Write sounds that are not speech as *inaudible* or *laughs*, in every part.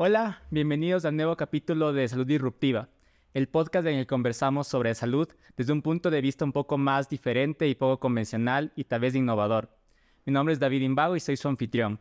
Hola, bienvenidos al nuevo capítulo de Salud Disruptiva, el podcast en el que conversamos sobre salud desde un punto de vista un poco más diferente y poco convencional y tal vez innovador. Mi nombre es David Imbago y soy su anfitrión.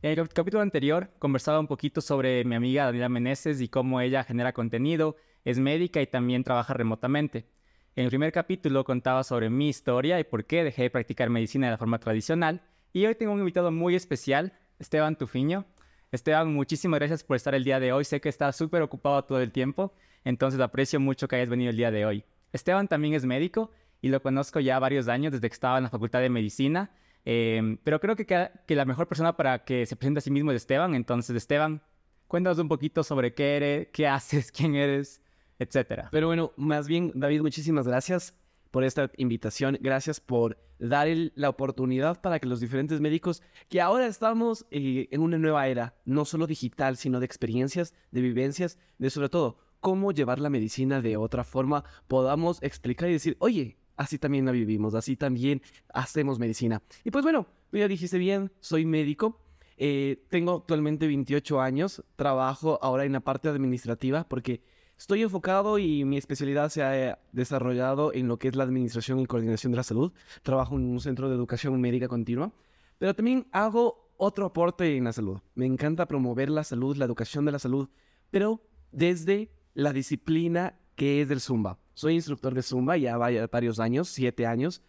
En el capítulo anterior conversaba un poquito sobre mi amiga Daniela Meneses y cómo ella genera contenido, es médica y también trabaja remotamente. En el primer capítulo contaba sobre mi historia y por qué dejé de practicar medicina de la forma tradicional. Y hoy tengo un invitado muy especial, Esteban Tufiño. Esteban, muchísimas gracias por estar el día de hoy. Sé que estás súper ocupado todo el tiempo, entonces aprecio mucho que hayas venido el día de hoy. Esteban también es médico y lo conozco ya varios años desde que estaba en la Facultad de Medicina, em, pero creo que, que la mejor persona para que se presente a sí mismo es Esteban. Entonces, Esteban, cuéntanos un poquito sobre qué eres, qué haces, *laughs* quién eres, etcétera. Pero bueno, más bien, David, muchísimas gracias por esta invitación. Gracias por dar la oportunidad para que los diferentes médicos, que ahora estamos eh, en una nueva era, no solo digital, sino de experiencias, de vivencias, de sobre todo cómo llevar la medicina de otra forma, podamos explicar y decir, oye, así también la vivimos, así también hacemos medicina. Y pues bueno, ya dijiste bien, soy médico. Eh, tengo actualmente 28 años, trabajo ahora en la parte administrativa porque Estoy enfocado y mi especialidad se ha eh, desarrollado en lo que es la administración y coordinación de la salud. Trabajo en un centro de educación médica continua, pero también hago otro aporte en la salud. Me encanta promover la salud, la educación de la salud, pero desde la disciplina que es del Zumba. Soy instructor de Zumba ya varios años, siete años,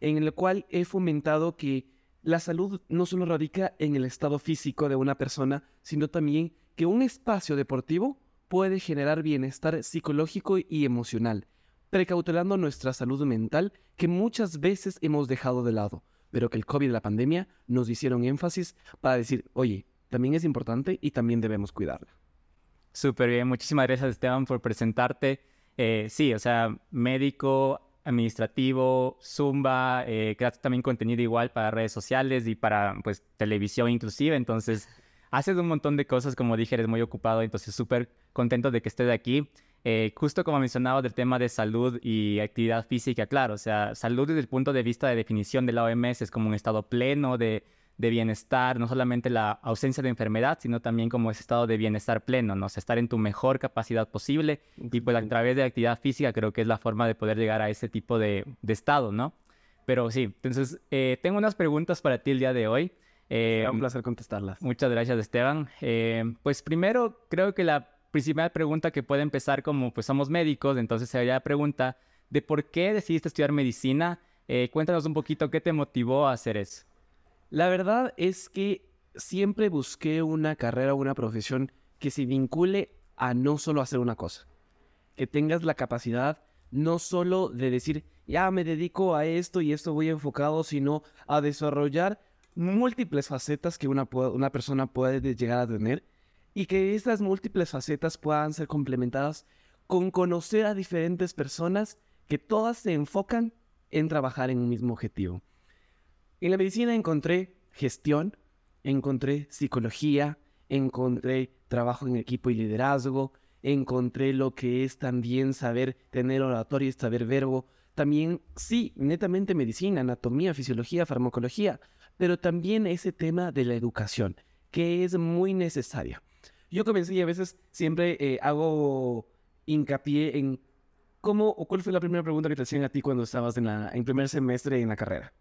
en el cual he fomentado que la salud no solo radica en el estado físico de una persona, sino también que un espacio deportivo puede generar bienestar psicológico y emocional, precautelando nuestra salud mental que muchas veces hemos dejado de lado, pero que el COVID y la pandemia nos hicieron énfasis para decir, oye, también es importante y también debemos cuidarla. Súper bien, muchísimas gracias Esteban por presentarte. Eh, sí, o sea, médico, administrativo, Zumba, eh, creas también contenido igual para redes sociales y para pues televisión inclusive, entonces haces un montón de cosas, como dije, eres muy ocupado, entonces súper contento de que estés aquí. Eh, justo como mencionaba del tema de salud y actividad física, claro, o sea, salud desde el punto de vista de definición de la OMS es como un estado pleno de, de bienestar, no solamente la ausencia de enfermedad, sino también como ese estado de bienestar pleno, ¿no? O sea, estar en tu mejor capacidad posible y pues a través de actividad física creo que es la forma de poder llegar a ese tipo de, de estado, ¿no? Pero sí, entonces eh, tengo unas preguntas para ti el día de hoy. Eh, un placer contestarlas. Muchas gracias, Esteban. Eh, pues primero, creo que la principal pregunta que puede empezar como pues somos médicos, entonces sería la pregunta de por qué decidiste estudiar medicina. Eh, cuéntanos un poquito qué te motivó a hacer eso. La verdad es que siempre busqué una carrera o una profesión que se vincule a no solo hacer una cosa, que tengas la capacidad no solo de decir, ya me dedico a esto y esto voy enfocado, sino a desarrollar múltiples facetas que una, una persona puede llegar a tener y que estas múltiples facetas puedan ser complementadas con conocer a diferentes personas que todas se enfocan en trabajar en un mismo objetivo. En la medicina encontré gestión, encontré psicología, encontré trabajo en equipo y liderazgo, encontré lo que es también saber tener oratorio y saber verbo, también sí, netamente medicina, anatomía, fisiología, farmacología, pero también ese tema de la educación, que es muy necesaria. Yo comencé y a veces siempre eh, hago hincapié en cómo o cuál fue la primera pregunta que te hacían a ti cuando estabas en, la, en primer semestre en la carrera.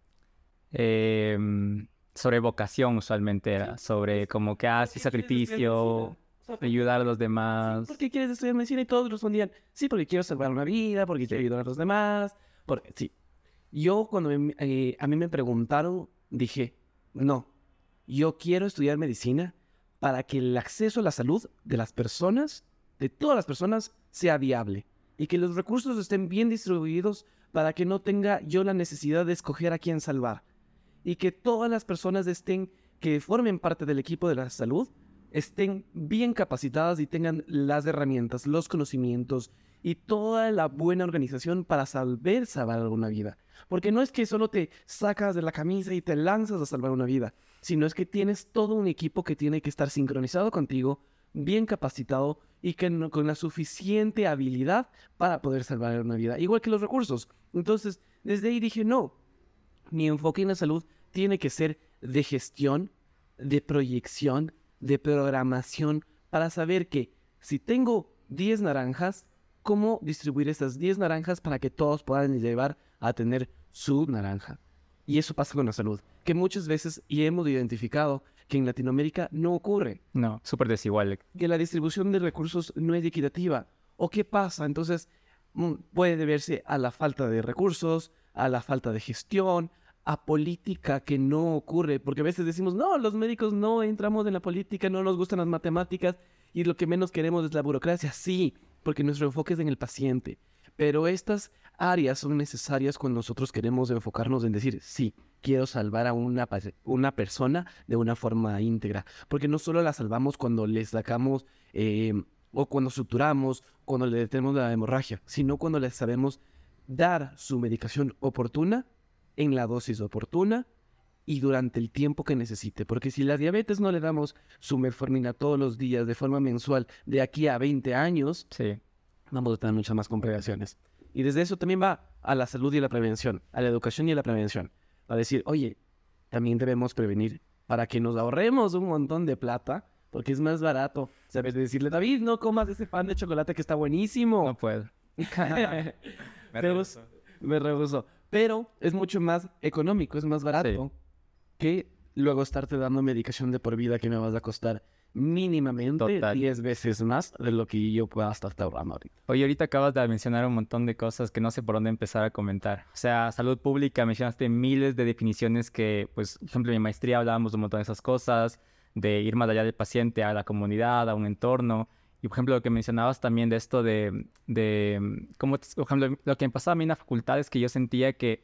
Em, sobre vocación usualmente era, sobre como que hace sacrificio, ayudar a los demás. ¿Por qué quieres estudiar medicina? Y todos respondían, sí, porque quiero salvar una vida, porque quiero ayudar a los demás. Porque, sí. Yo cuando eh, a mí me preguntaron, dije, no, yo quiero estudiar medicina para que el acceso a la salud de las personas, de todas las personas, sea viable y que los recursos estén bien distribuidos para que no tenga yo la necesidad de escoger a quién salvar y que todas las personas estén que formen parte del equipo de la salud estén bien capacitadas y tengan las herramientas, los conocimientos y toda la buena organización para saber salvar una vida. Porque no es que solo te sacas de la camisa y te lanzas a salvar una vida, sino es que tienes todo un equipo que tiene que estar sincronizado contigo, bien capacitado y con la suficiente habilidad para poder salvar una vida, igual que los recursos. Entonces, desde ahí dije, no, mi enfoque en la salud tiene que ser de gestión, de proyección, de programación para saber que si tengo 10 naranjas, cómo distribuir esas 10 naranjas para que todos puedan llevar a tener su naranja. Y eso pasa con la salud, que muchas veces y hemos identificado que en Latinoamérica no ocurre. No, súper desigual. Que la distribución de recursos no es equitativa. ¿O qué pasa? Entonces, mm, puede deberse a la falta de recursos, a la falta de gestión, a política que no ocurre, porque a veces decimos, no, los médicos no entramos en la política, no nos gustan las matemáticas y lo que menos queremos es la burocracia. Sí, porque nuestro enfoque es en el paciente. Pero estas áreas son necesarias cuando nosotros queremos enfocarnos en decir, sí, quiero salvar a una, una persona de una forma íntegra. Porque no solo la salvamos cuando le sacamos eh, o cuando suturamos, cuando le detenemos la hemorragia, sino cuando le sabemos dar su medicación oportuna en la dosis oportuna y durante el tiempo que necesite. Porque si la diabetes no le damos su metformina todos los días de forma mensual de aquí a 20 años, sí. vamos a tener muchas más complicaciones. Y desde eso también va a la salud y la prevención, a la educación y a la prevención. A decir, oye, también debemos prevenir para que nos ahorremos un montón de plata, porque es más barato. ¿Sabes? decirle, David, no comas ese pan de chocolate que está buenísimo. No puedo. *laughs* me rehuso. Me rehuso. Pero es mucho más económico, es más barato que luego estarte dando medicación de por vida que me vas a costar mínimamente 10 veces más de lo que yo pueda estar ahorrando ahorita. Oye, ahorita acabas de mencionar un montón de cosas que no sé por dónde empezar a comentar. O sea, salud pública, mencionaste miles de definiciones que, pues, por ejemplo, en mi maestría hablábamos de un montón de esas cosas, de ir más allá del paciente, a la comunidad, a un entorno. Y, por ejemplo, lo que mencionabas también de esto de, de como, por ejemplo, lo que me pasaba a mí en la facultad es que yo sentía que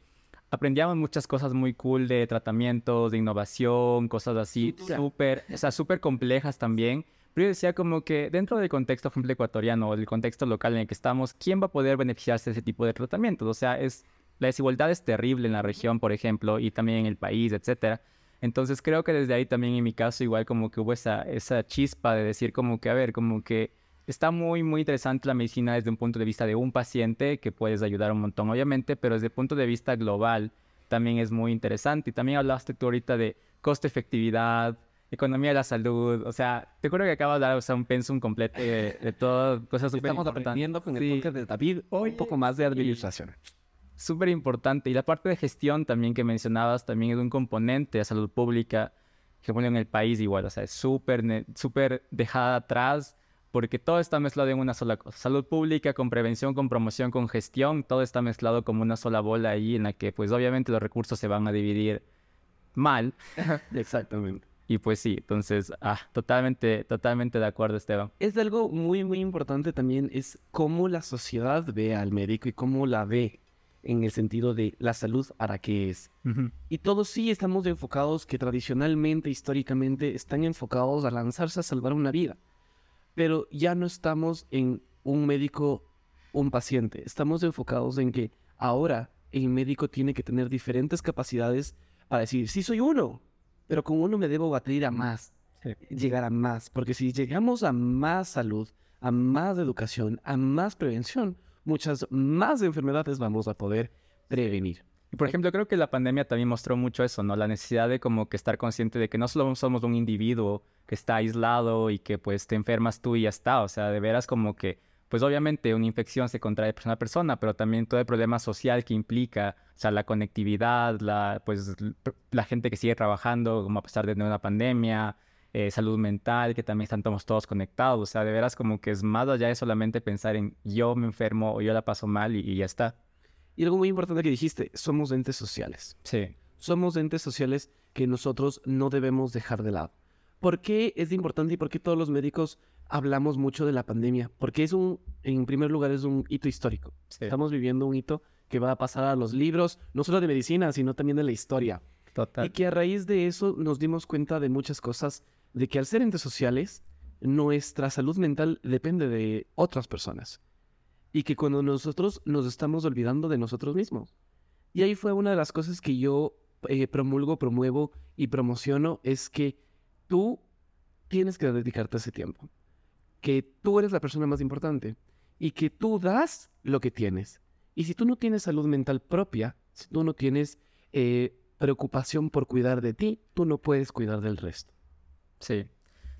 aprendíamos muchas cosas muy cool de tratamientos, de innovación, cosas así, súper, o sea, súper complejas también. Pero yo decía como que dentro del contexto, por ejemplo, ecuatoriano o del contexto local en el que estamos, ¿quién va a poder beneficiarse de ese tipo de tratamientos? O sea, es, la desigualdad es terrible en la región, por ejemplo, y también en el país, etcétera. Entonces creo que desde ahí también en mi caso igual como que hubo esa, esa chispa de decir como que, a ver, como que está muy, muy interesante la medicina desde un punto de vista de un paciente, que puedes ayudar un montón, obviamente, pero desde el punto de vista global también es muy interesante. Y también hablaste tú ahorita de costo-efectividad, economía de la salud, o sea, te acuerdo que acabas de dar o sea, un pensum completo de, de todo, cosas súper Estamos aprendiendo con el podcast de David un poco más de administración. Súper importante. Y la parte de gestión también que mencionabas también es un componente de salud pública que en el país igual, o sea, es súper, súper dejada atrás porque todo está mezclado en una sola cosa. Salud pública con prevención, con promoción, con gestión, todo está mezclado como una sola bola ahí en la que pues obviamente los recursos se van a dividir mal. *laughs* Exactamente. Y pues sí, entonces, ah, totalmente, totalmente de acuerdo, Esteban. Es algo muy, muy importante también, es cómo la sociedad ve al médico y cómo la ve en el sentido de la salud para qué es. Y todos sí estamos enfocados que tradicionalmente, históricamente, están enfocados a lanzarse a salvar una vida pero ya no estamos en un médico, un paciente. Estamos enfocados en que ahora el médico tiene que tener diferentes capacidades para decir, sí soy uno, pero con uno me debo batir a más, llegar a más, porque si llegamos a más salud, a más educación, a más prevención, muchas más enfermedades vamos a poder prevenir. Y por ejemplo, creo que la pandemia también mostró mucho eso, ¿no? La necesidad de como que estar consciente de que no solo somos un individuo que está aislado y que pues te enfermas tú y ya está, o sea, de veras como que, pues obviamente una infección se contrae de persona a persona, pero también todo el problema social que implica, o sea, la conectividad, la, pues la gente que sigue trabajando como a pesar de una pandemia, eh, salud mental, que también estamos todos conectados, o sea, de veras como que es más allá de solamente pensar en yo me enfermo o yo la paso mal y ya está. Y algo muy importante que dijiste, somos entes sociales. Sí. Somos entes sociales que nosotros no debemos dejar de lado. ¿Por qué es importante y por qué todos los médicos hablamos mucho de la pandemia? Porque es un, en primer lugar, es un hito histórico. Estamos viviendo un hito que va a pasar a los libros, no solo de medicina, sino también de la historia. Total. Y que a raíz de eso nos dimos cuenta de muchas cosas, de que al ser entes sociales, nuestra salud mental depende de otras personas y que cuando nosotros nos estamos olvidando de nosotros mismos. Y ahí fue una de las cosas que yo eh, promulgo, promuevo y promociono, es que tú tienes que dedicarte ese tiempo, que tú eres la persona más importante y que tú das lo que tienes. Y si tú no tienes salud mental propia, si tú no tienes eh, preocupación por cuidar de ti, tú no puedes cuidar del resto. Sí,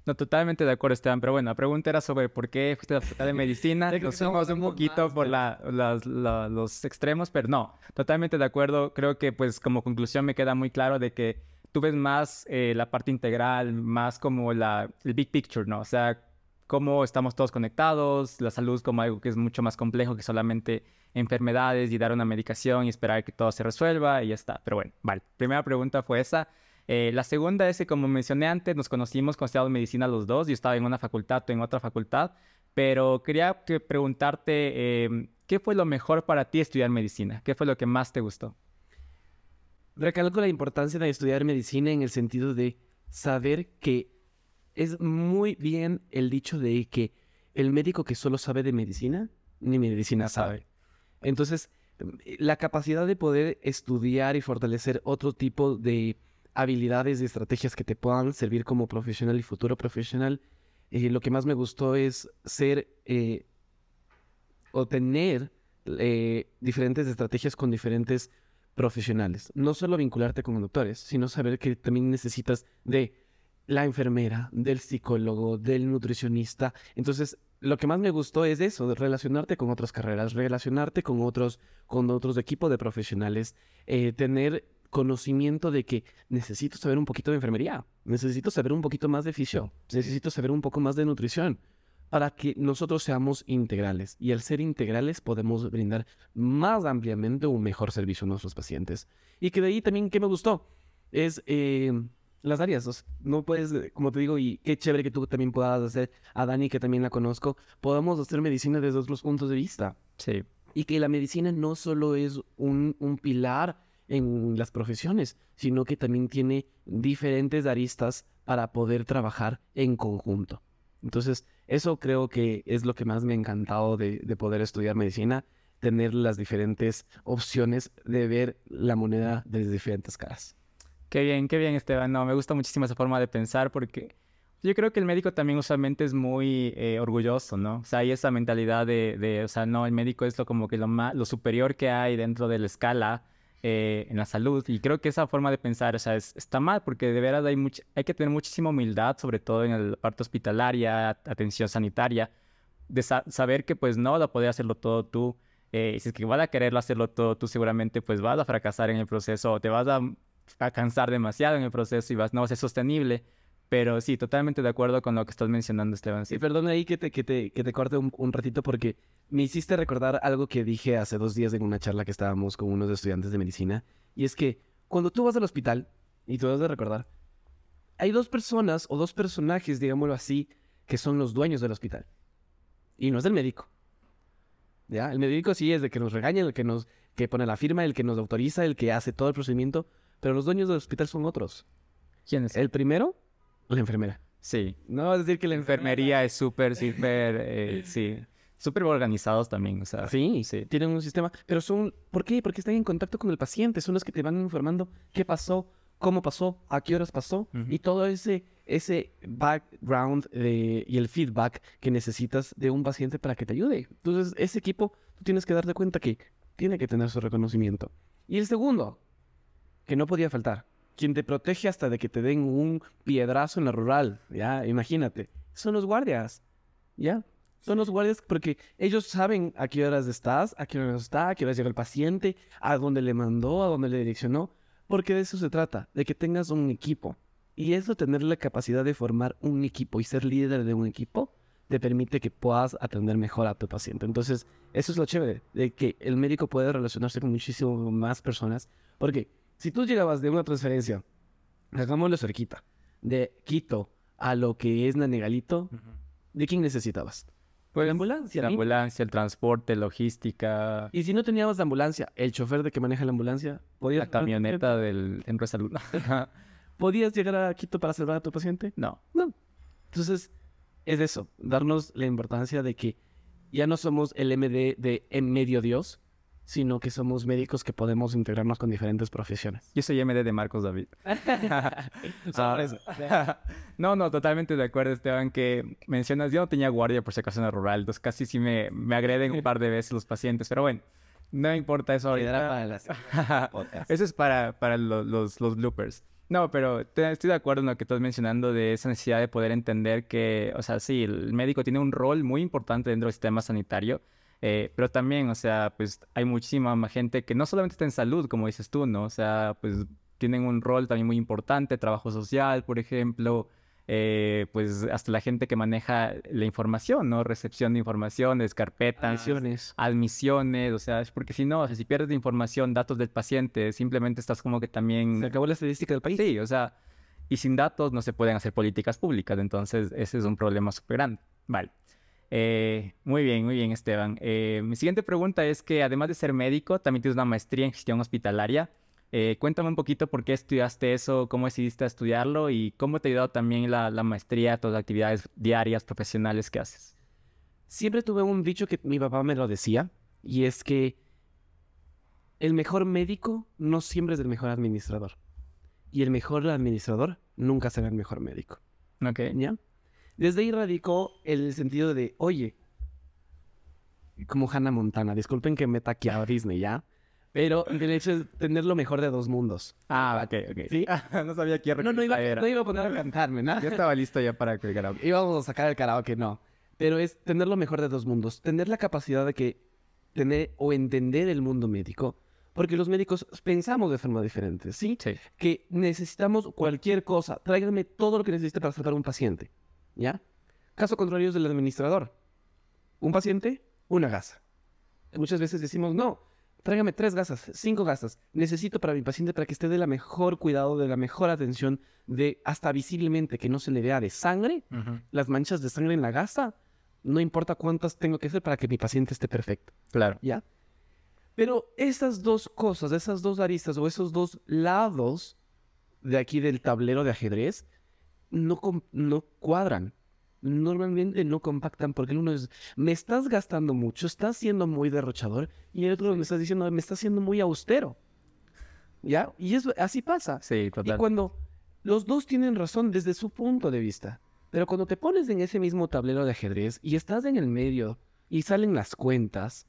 No, totalmente de acuerdo, Esteban. Pero bueno, la pregunta era sobre por qué fuiste a la facultad de medicina. *laughs* Nos fuimos un poquito por la, las- la- los extremos, pero no, totalmente de acuerdo. Creo que, pues, como conclusión me queda muy claro de que tú ves más eh, la parte integral, más como la, el big picture, ¿no? O sea, cómo estamos todos conectados, la salud como algo que es mucho más complejo que solamente enfermedades y dar una medicación y esperar que todo se resuelva y ya está. Pero bueno, vale. Primera pregunta fue esa. Eh, la segunda es que, como mencioné antes, nos conocimos cuando estudiábamos medicina los dos. Yo estaba en una facultad, tú en otra facultad. Pero quería que- preguntarte, eh, ¿qué fue lo mejor para ti estudiar medicina? ¿Qué fue lo que más te gustó? Recalco la importancia de estudiar medicina en el sentido de saber que es muy bien el dicho de que el médico que solo sabe de medicina, ni medicina sabe. Entonces, la capacidad de poder estudiar y fortalecer otro tipo de habilidades y estrategias que te puedan servir como profesional y futuro profesional, eh, lo que más me gustó es ser eh, o tener eh, diferentes estrategias con diferentes profesionales. No solo vincularte con doctores, sino saber que también necesitas de la enfermera, del psicólogo, del nutricionista. Entonces, lo que más me gustó es eso, relacionarte con otras carreras, relacionarte con otros, con otros equipos de profesionales, tener conocimiento de que necesito saber un poquito de enfermería, necesito saber un poquito más de fisio, necesito saber un poco más de nutrición para que nosotros seamos integrales. Y al ser integrales podemos brindar más ampliamente un mejor servicio a nuestros pacientes. Y que de ahí también, ¿qué me gustó? Es eh, las áreas. o sea, no puedes, eh, como te digo, y qué chévere que tú también puedas hacer, a Dani que también la conozco, podamos hacer medicina desde otros puntos de vista. Sí. Y que la medicina no solo es un, un pilar en las profesiones, sino que también tiene diferentes aristas para poder trabajar en conjunto. Entonces, eso creo que es lo que más me ha encantado de, de poder estudiar medicina, tener las diferentes opciones de ver la moneda desde diferentes caras. Qué bien, qué bien, Esteban. No, me gusta muchísimo esa forma de pensar porque yo creo que el médico también usualmente es muy eh, orgulloso, ¿no? O sea, hay esa mentalidad de, de, o sea, no, el médico es lo como que lo más, lo superior que hay dentro de la escala eh, en la salud. Y creo que esa forma de pensar, o sea, es- está mal porque de veras hay, much- hay que tener muchísima humildad, sobre todo en la parte hospitalaria, atención sanitaria, de sa- saber que pues no vas a poder hacerlo todo tú. eh, si es que vas a quererlo hacerlo todo tú, seguramente pues vas a fracasar en el proceso o te vas a, a cansar demasiado en el proceso y vas, no va a ser sostenible. Pero sí, totalmente de acuerdo con lo que estás mencionando, Esteban. Sí. Sí, perdón ahí que te, que te, que te corte un, un ratito porque me hiciste recordar algo que dije hace dos días en una charla que estábamos con unos estudiantes de medicina. Y es que cuando tú vas al hospital, y tú debes de recordar, hay dos personas o dos personajes, digámoslo así, que son los dueños del hospital. Y no es el médico. ¿Ya? El médico sí es el que nos regaña, el que nos que pone la firma, el que nos autoriza, el que hace todo el procedimiento. Pero los dueños del hospital son otros. ¿Quién es? El primero, la enfermera. Sí. No vas a decir que la enfermería es súper, súper, eh, sí. Súper organizados también, o sea. Sí, sí. tienen un sistema, pero son, ¿por qué? Porque están en contacto con el paciente, son los que te van informando qué pasó, cómo pasó, a qué horas pasó y todo ese ese background de- y el feedback que necesitas de un paciente para que te ayude. Entonces, ese equipo, tú tienes que darte cuenta que tiene que tener su reconocimiento. Y el segundo, que no podía faltar, quien te protege hasta de que te den un piedrazo en la rural, ya, imagínate, son los guardias, ¿ya? Son los guardias porque ellos saben a qué horas estás, a qué horas está, a qué horas llega el paciente, a dónde le mandó, a dónde le direccionó, porque de eso se trata, de que tengas un equipo. Y eso, tener la capacidad de formar un equipo y ser líder de un equipo, te permite que puedas atender mejor a tu paciente. Entonces, eso es lo chévere, de que el médico puede relacionarse con muchísimo más personas. Porque si tú llegabas de una transferencia, hagámoslo cerquita, de Quito a lo que es Nanegalito, ¿de quién necesitabas? Pues, la ambulancia. La ambulancia, el transporte, logística, Y si no teníamos la ambulancia, el chofer de que maneja la ambulancia, podías, la camioneta del de salud. *laughs* ¿podías llegar a Quito para salvar a tu paciente? no. No. Entonces, es eso, darnos la importancia de que ya no somos el MD de en medio Dios, sino que somos médicos que podemos integrarnos con diferentes profesiones. Yo soy MD de Marcos David. *laughs* *laughs* Eso. *laughs* no, no, totalmente de acuerdo, Esteban, que mencionas, yo no tenía guardia por si acaso en la rural, entonces casi sí me, me agreden un par de veces los pacientes, pero bueno, no importa eso ahorita. para. Eso es para, para lo- los, los bloopers. No, pero te- estoy de acuerdo en lo que estás mencionando de esa necesidad de poder entender que, o sea, sí, el médico tiene un rol muy importante dentro del sistema sanitario, eh, pero también, o sea, pues hay muchísima más gente que no solamente está en salud, como dices tú, ¿no? O sea, pues tienen un rol también muy importante, trabajo social, por ejemplo, eh, pues hasta la gente que maneja la información, ¿no? Recepción de informaciones, carpetas, Admisiones. admisiones, o sea, es porque si no, o sea, si pierdes información, datos del paciente, simplemente estás como que también... Se acabó la estadística del país. Sí, o sea, y sin datos no se pueden hacer políticas públicas, entonces ese es un problema súper grande. Vale. Eh, muy bien, muy bien, Esteban. Eh, mi siguiente pregunta es que además de ser médico, también tienes una maestría en gestión hospitalaria. Eh, cuéntame un poquito por qué estudiaste eso, cómo decidiste estudiarlo y cómo te ha ayudado también la, la maestría a tus actividades diarias, profesionales que haces. Siempre tuve un dicho que mi papá me lo decía, y es que el mejor médico no siempre es el mejor administrador. Y el mejor administrador nunca será el mejor médico. Ok. ¿Ya? Desde ahí radicó el sentido de, oye, como Hannah Montana, disculpen que me taqueaba Disney, ¿ya? Pero el hecho de tener lo mejor de dos mundos. Ah, ok, ok. ¿Sí? *laughs* no sabía qué No, no iba, era. no iba a poner a cantarme, ¿no? Yo estaba listo ya para el karaoke. íbamos a sacar el karaoke, no. Pero es tener lo mejor de dos mundos. Tener la capacidad de que tener o entender el mundo médico. Porque los médicos pensamos de forma diferente, ¿sí? Sí. Que necesitamos cualquier cosa. Tráiganme todo lo que necesite para tratar a un paciente. ¿Ya? Caso contrario es del administrador. Un paciente, una gasa. Muchas veces decimos, no, tráigame tres gasas, cinco gasas. Necesito para mi paciente para que esté de la mejor cuidado, de la mejor atención, de hasta visiblemente que no se le vea de sangre las manchas de sangre en la gasa, no importa cuántas tengo que hacer para que mi paciente esté perfecto, Claro. ¿ya? Pero esas dos cosas, esas dos aristas o esos dos lados de aquí del tablero de ajedrez no, no cuadran. Normalmente no compactan porque el uno es, me estás gastando mucho, estás siendo muy derrochador y el otro me estás diciendo, me estás siendo muy austero. ¿Ya? Y eso, así pasa. Sí, Y total. cuando los dos tienen razón desde su punto de vista, pero cuando te pones en ese mismo tablero de ajedrez y estás en el medio y salen las cuentas,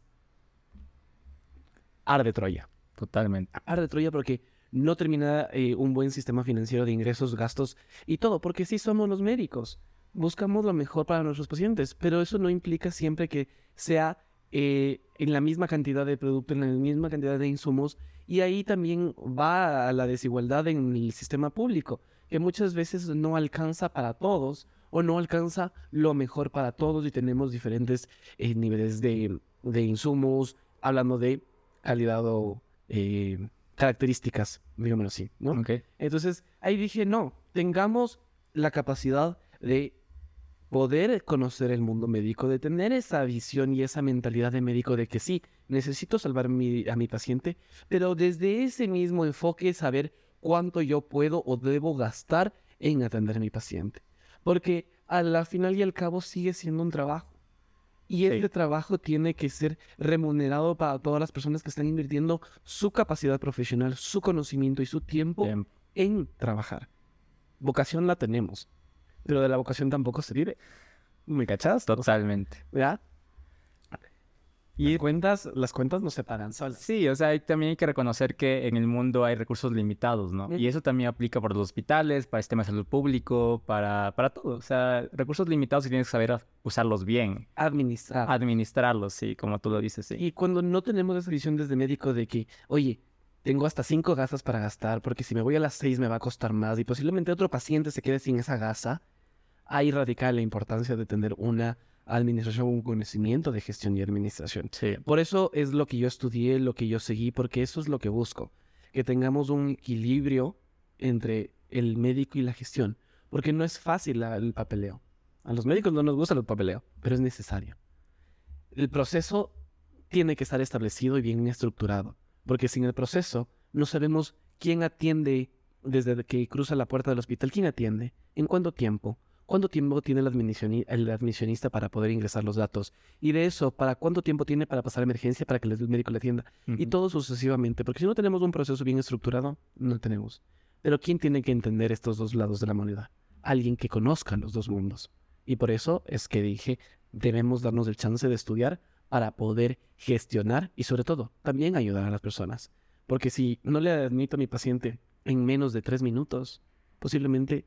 arde Troya. Totalmente. Arde Troya porque no termina eh, un buen sistema financiero de ingresos, gastos y todo, porque sí somos los médicos. Buscamos lo mejor para nuestros pacientes, pero eso no implica siempre que sea eh, en la misma cantidad de producto, en la misma cantidad de insumos, y ahí también va a la desigualdad en el sistema público, que muchas veces no alcanza para todos o no alcanza lo mejor para todos y tenemos diferentes eh, niveles de, de insumos, hablando de calidad o eh, características, digámoslo así, ¿no? Entonces ahí dije, no, tengamos la capacidad de poder conocer el mundo médico, de tener esa visión y esa mentalidad de médico de que sí, necesito salvar mi- a mi paciente, pero desde ese mismo enfoque saber cuánto yo puedo o debo gastar en atender a mi paciente. Porque a la final y al cabo sigue siendo un trabajo. Y Sí. este trabajo tiene que ser remunerado para todas las personas que están invirtiendo su capacidad profesional, su conocimiento y su tiempo Bien. en trabajar. Vocación la tenemos, pero de la vocación tampoco se vive. ¿Me cachas? Totalmente. ¿Verdad? Y cuentas, las cuentas no se pagan solas. Sí, o sea, hay- también hay que reconocer que en el mundo hay recursos limitados, ¿no? Y eso también aplica para los hospitales, para el sistema de salud público, para, para todo. O sea, recursos limitados y tienes que saber usarlos bien, Administrar. administrarlos, sí, como tú lo dices, sí. Y cuando no tenemos esa visión desde médico de que, oye, tengo hasta cinco gasas para gastar, porque si me voy a las seis me va a costar más y posiblemente otro paciente se quede sin esa gasa, ahí radica la importancia de tener una administración, un conocimiento de gestión y administración. Sí, Por eso es lo que yo estudié, lo que yo seguí, porque eso es lo que busco, que tengamos un equilibrio entre el médico y la gestión, porque no es fácil la- el papeleo. A los médicos no nos gusta el papeleo, pero es necesario. El proceso tiene que estar establecido y bien estructurado, porque sin el proceso no sabemos quién atiende desde que cruza la puerta del hospital, quién atiende, en cuánto tiempo, cuánto tiempo tiene el, admisioni- el admisionista para poder ingresar los datos, y de eso, para cuánto tiempo tiene para pasar emergencia para que el médico le atienda, y todo sucesivamente, porque si no tenemos un proceso bien estructurado, no tenemos. Pero ¿quién tiene que entender estos dos lados de la moneda? Alguien que conozca los dos mundos. Y por eso es que dije, debemos darnos el chance de estudiar para poder gestionar y sobre todo también ayudar a las personas. Porque si no le admito a mi paciente en menos de tres minutos, posiblemente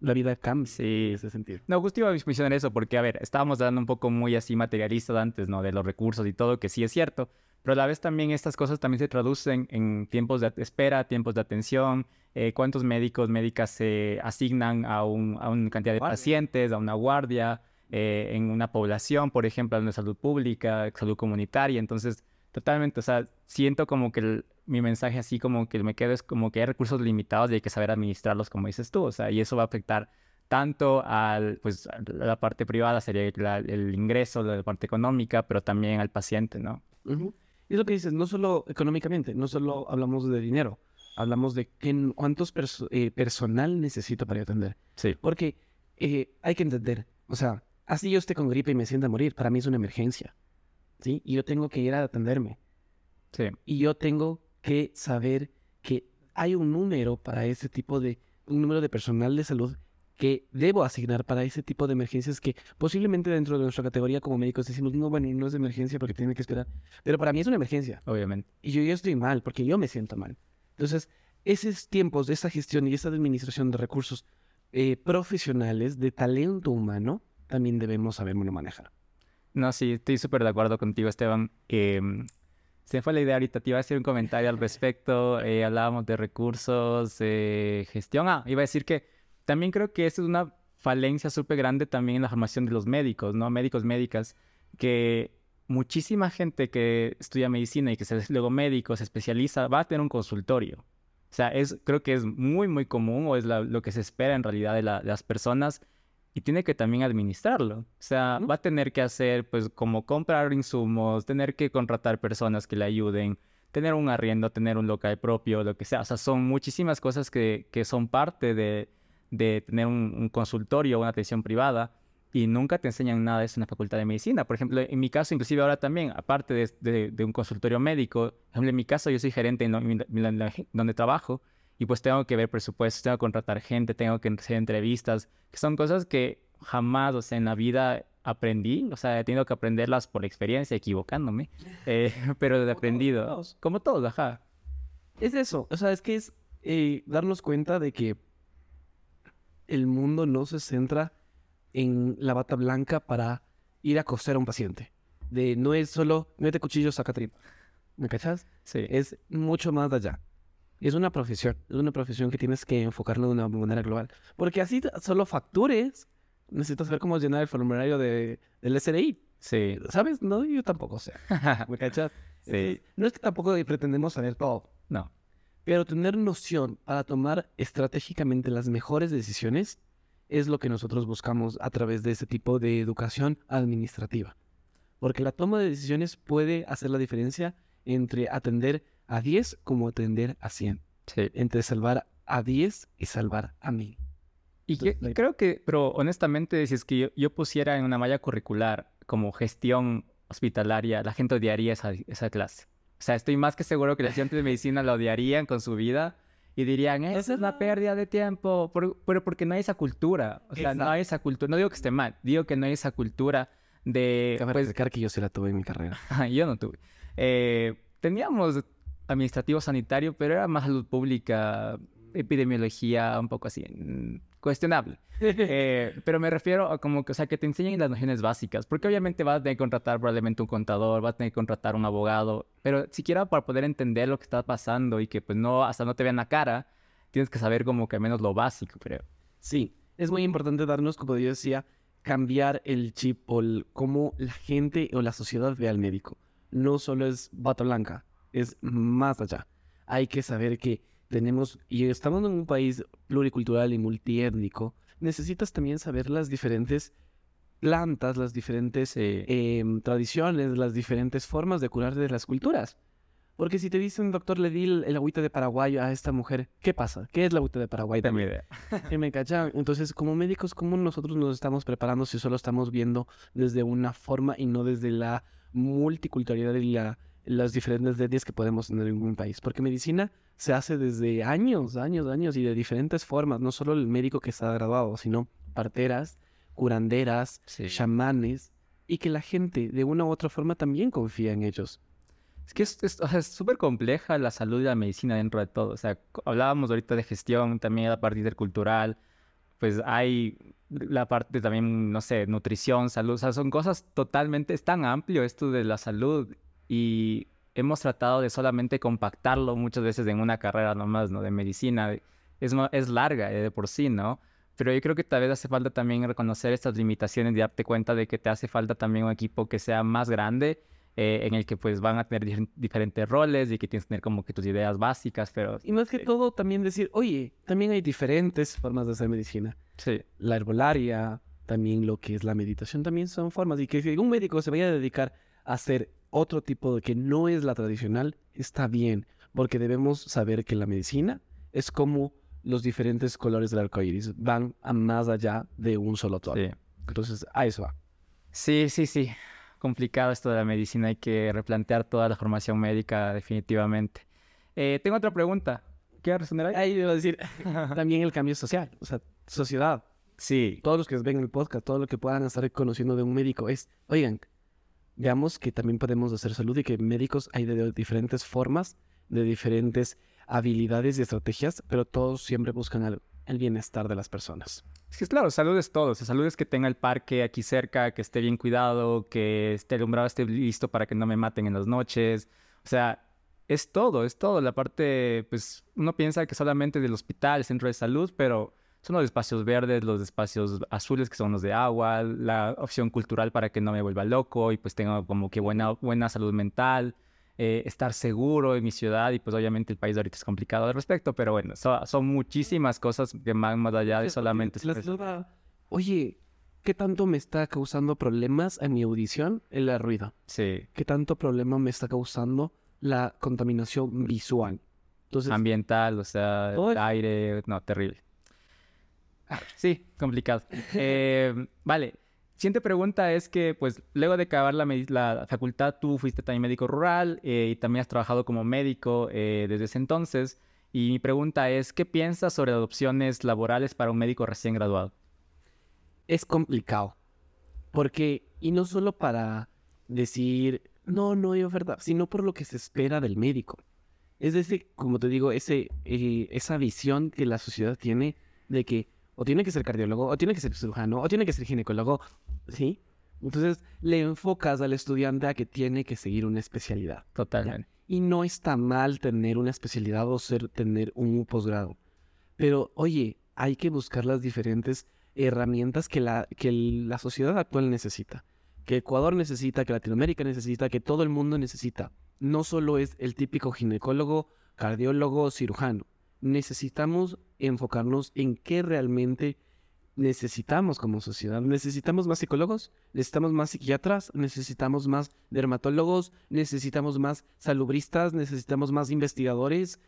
la vida cambie Sí. en ese sentido. No, justo iba a mencionar eso porque, a ver, estábamos dando un poco muy así materialistas antes, ¿no? De los recursos y todo, que sí es cierto, pero a la vez también estas cosas también se traducen en tiempos de espera, tiempos de atención, eh, cuántos médicos, médicas se asignan a, un, a una cantidad de Guardia. pacientes, a una guardia, eh, en una población, por ejemplo, de salud pública, salud comunitaria, entonces, totalmente, o sea, siento como que el- mi mensaje así como que me quedo es como que hay recursos limitados y hay que saber administrarlos como dices tú, o sea, y eso va a afectar tanto al, pues, a la parte privada, sería la- el ingreso, la parte económica, pero también al paciente, ¿no? Y es lo que dices, no solo económicamente, no solo hablamos de dinero, hablamos de qué- cuántos perso- eh, personal necesito para atender. Sí. Porque eh, hay que entender, o sea, así yo esté con gripe y me sienta a morir, para mí es una emergencia, ¿sí? Y yo tengo que ir a atenderme. Sí, Y yo tengo que saber que hay un número para ese tipo de, un número de personal de salud que debo asignar para ese tipo de emergencias que posiblemente dentro de nuestra categoría como médicos decimos, no, bueno, no es emergencia porque tiene que esperar. Pero para mí es una emergencia. obviamente. Y yo ya estoy mal porque yo me siento mal. Entonces, esos tiempos de esa gestión y esa administración de recursos eh, profesionales, de talento humano, también debemos saberlo manejar. No, sí, estoy súper de acuerdo contigo, Esteban. Em, se me fue la idea ahorita, te iba a hacer un comentario al respecto. eh, hablábamos de recursos, eh, gestión. Ah, iba a decir que también creo que esa es una falencia súper grande también en la formación de los médicos, ¿no? Médicos, médicas, que muchísima gente que estudia medicina y que hace luego médico, se especializa, va a tener un consultorio. O sea, es, creo que es muy, muy común o es la- lo que se espera en realidad de, la- de las personas y tiene que también administrarlo. O sea, va a tener que hacer, pues, como comprar insumos, tener que contratar personas que le ayuden, tener un arriendo, tener un local propio, lo que sea. O sea, son muchísimas cosas que, que son parte de, de tener un, un consultorio o una atención privada y nunca te enseñan nada de eso en la facultad de medicina. Por ejemplo, en mi caso, inclusive ahora también, aparte de, de- de un consultorio médico, por ejemplo, en mi caso yo soy gerente en, lo- en la- en la- donde trabajo y pues tengo que ver presupuestos, tengo que contratar gente, tengo que hacer entrevistas, que son cosas que jamás, o sea, en la vida aprendí, o sea, he tenido que aprenderlas por experiencia, equivocándome, *laughs* eh, pero Como todos, aprendido, todos. como todos, ajá. Es eso, o sea, es que es eh, darnos cuenta de que el mundo no se centra en la bata blanca para ir a coser a un paciente. De no es solo mete cuchillo, saca tripa. ¿Me cachas? Sí, Es mucho más allá. Es una profesión, es una profesión que tienes que enfocarlo de una manera global. Porque así solo factures, necesitas saber cómo llenar el formulario de, del SRI. sí. ¿Sabes? No, yo tampoco sé. ¿Me cachas? *laughs* Sí. Entonces, no es que tampoco pretendemos saber todo. no, Pero tener noción para tomar estratégicamente las mejores decisiones es lo que nosotros buscamos a través de ese tipo de educación administrativa. Porque la toma de decisiones puede hacer la diferencia entre atender a 10 como atender a 100. sí. Entre salvar a 10 y salvar a 1000. Y Entonces, la- creo que, pero honestamente, si es que yo, yo pusiera en una malla curricular como gestión hospitalaria, la gente odiaría esa, esa clase. O sea, estoy más que seguro que los estudiantes de medicina la odiarían con su vida y dirían, esa es la pérdida de tiempo, por- pero porque no hay esa cultura. O sea, no Exacto. hay esa cultura. No digo que esté mal, digo que no hay esa cultura de... Cabe pues, recalcar que yo sí la tuve en mi carrera. *laughs* yo no tuve. Eh, teníamos administrativo sanitario, pero era más salud pública, epidemiología, un poco así, mm, cuestionable. *laughs* Eh, pero me refiero a como que, o sea, que te enseñen las nociones básicas, porque obviamente vas a tener que contratar probablemente un contador, vas a tener que contratar un abogado, pero siquiera para poder entender lo que está pasando y que pues no, hasta no te vean la cara, tienes que saber como que al menos lo básico, creo. Sí, es muy importante darnos, como yo decía, cambiar el chip o el- cómo la gente o la sociedad ve al médico. No solo es bata blanca, es más allá. Hay que saber que tenemos, y estamos en un país pluricultural y multiétnico, necesitas también saber las diferentes plantas, las diferentes Sí. em, tradiciones, las diferentes formas de curar de las culturas. Porque si te dicen, doctor, le di el, el agüita de Paraguay a esta mujer, ¿qué pasa? ¿Qué es la agüita de Paraguay? Tengo idea. *laughs* Sí, me cachan. Entonces, como médicos, ¿cómo nosotros nos estamos preparando si solo estamos viendo desde una forma y no desde la multiculturalidad y la, las diferentes etnias que podemos tener en un país? Porque medicina se hace desde años, años, años y de diferentes formas. No solo el médico que está graduado, sino parteras, curanderas, Sí. chamanes y que la gente de una u otra forma también confía en ellos. Es que es súper compleja la salud y la medicina dentro de todo. O sea, hablábamos ahorita de gestión, también la parte intercultural, pues hay la parte también, no sé, nutrición, salud, o sea, son cosas totalmente, es tan amplio esto de la salud y hemos tratado de solamente compactarlo muchas veces en una carrera nomás, ¿no? De medicina, es, es larga eh, de por sí, ¿no? Pero yo creo que tal vez hace falta también reconocer estas limitaciones y darte cuenta de que te hace falta también un equipo que sea más grande, eh, en el que pues van a tener diferentes roles y que tienes que tener como que tus ideas básicas, pero... Y más que todo también decir, oye, también hay diferentes formas de hacer medicina. Sí. La herbolaria, también lo que es la meditación, también son formas. Y que si un médico se vaya a dedicar a hacer otro tipo de que no es la tradicional, está bien, porque debemos saber que la medicina es como los diferentes colores del arco iris, van a más allá de un solo tono. Entonces, a eso va. Sí, sí, sí. Complicado esto de la medicina, hay que replantear toda la formación médica definitivamente. Eh, tengo otra pregunta. ¿Qué responder ahí? Ahí debo decir *laughs* también el cambio social, o sea, sociedad. Sí. Todos los que ven el podcast, todo lo que puedan estar conociendo de un médico es, oigan, veamos que también podemos hacer salud y que médicos hay de diferentes formas, de diferentes habilidades y estrategias, pero todos siempre buscan el, bienestar de las personas. Es que claro, salud es todo. Salud es que tenga el parque aquí cerca, que esté bien cuidado, que esté alumbrado, esté listo para que no me maten en las noches. O sea, es todo, es todo. La parte, pues, uno piensa que solamente del hospital, centro de salud, pero son los espacios verdes, los espacios azules que son los de agua, la opción cultural para que no me vuelva loco y pues tenga como que buena, buena salud mental, eh, estar seguro en mi ciudad y pues obviamente el país ahorita es complicado al respecto, pero bueno, son muchísimas cosas que van más allá de solamente... La oye, ¿qué tanto me está causando problemas en mi audición el ruido? Sí. ¿Qué tanto problema me está causando la contaminación visual? Entonces, Ambiental, o sea, el aire, no, terrible. *laughs* Sí, complicado. Eh, vale. Siguiente pregunta es que, pues, luego de acabar la, facultad, tú fuiste también médico rural eh, y también has trabajado como médico eh, desde ese entonces. Y mi pregunta es, ¿qué piensas sobre adopciones laborales para un médico recién graduado? Es complicado. Porque, y no solo para decir, no, no hay oferta, sino por lo que se espera del médico. Es decir, como te digo, ese, esa visión que la sociedad tiene de que o tiene que ser cardiólogo, o tiene que ser cirujano, o tiene que ser ginecólogo, ¿sí? Entonces le enfocas al estudiante a que tiene que seguir una especialidad. Totalmente. Y no está mal tener una especialidad o ser, tener un posgrado. Pero, oye, hay que buscar las diferentes herramientas que la, que la sociedad actual necesita. Que Ecuador necesita, que Latinoamérica necesita, que todo el mundo necesita. No solo es el típico ginecólogo, cardiólogo, cirujano necesitamos enfocarnos en qué realmente necesitamos como sociedad. Necesitamos más psicólogos, necesitamos más psiquiatras, necesitamos más dermatólogos, necesitamos más salubristas, necesitamos más investigadores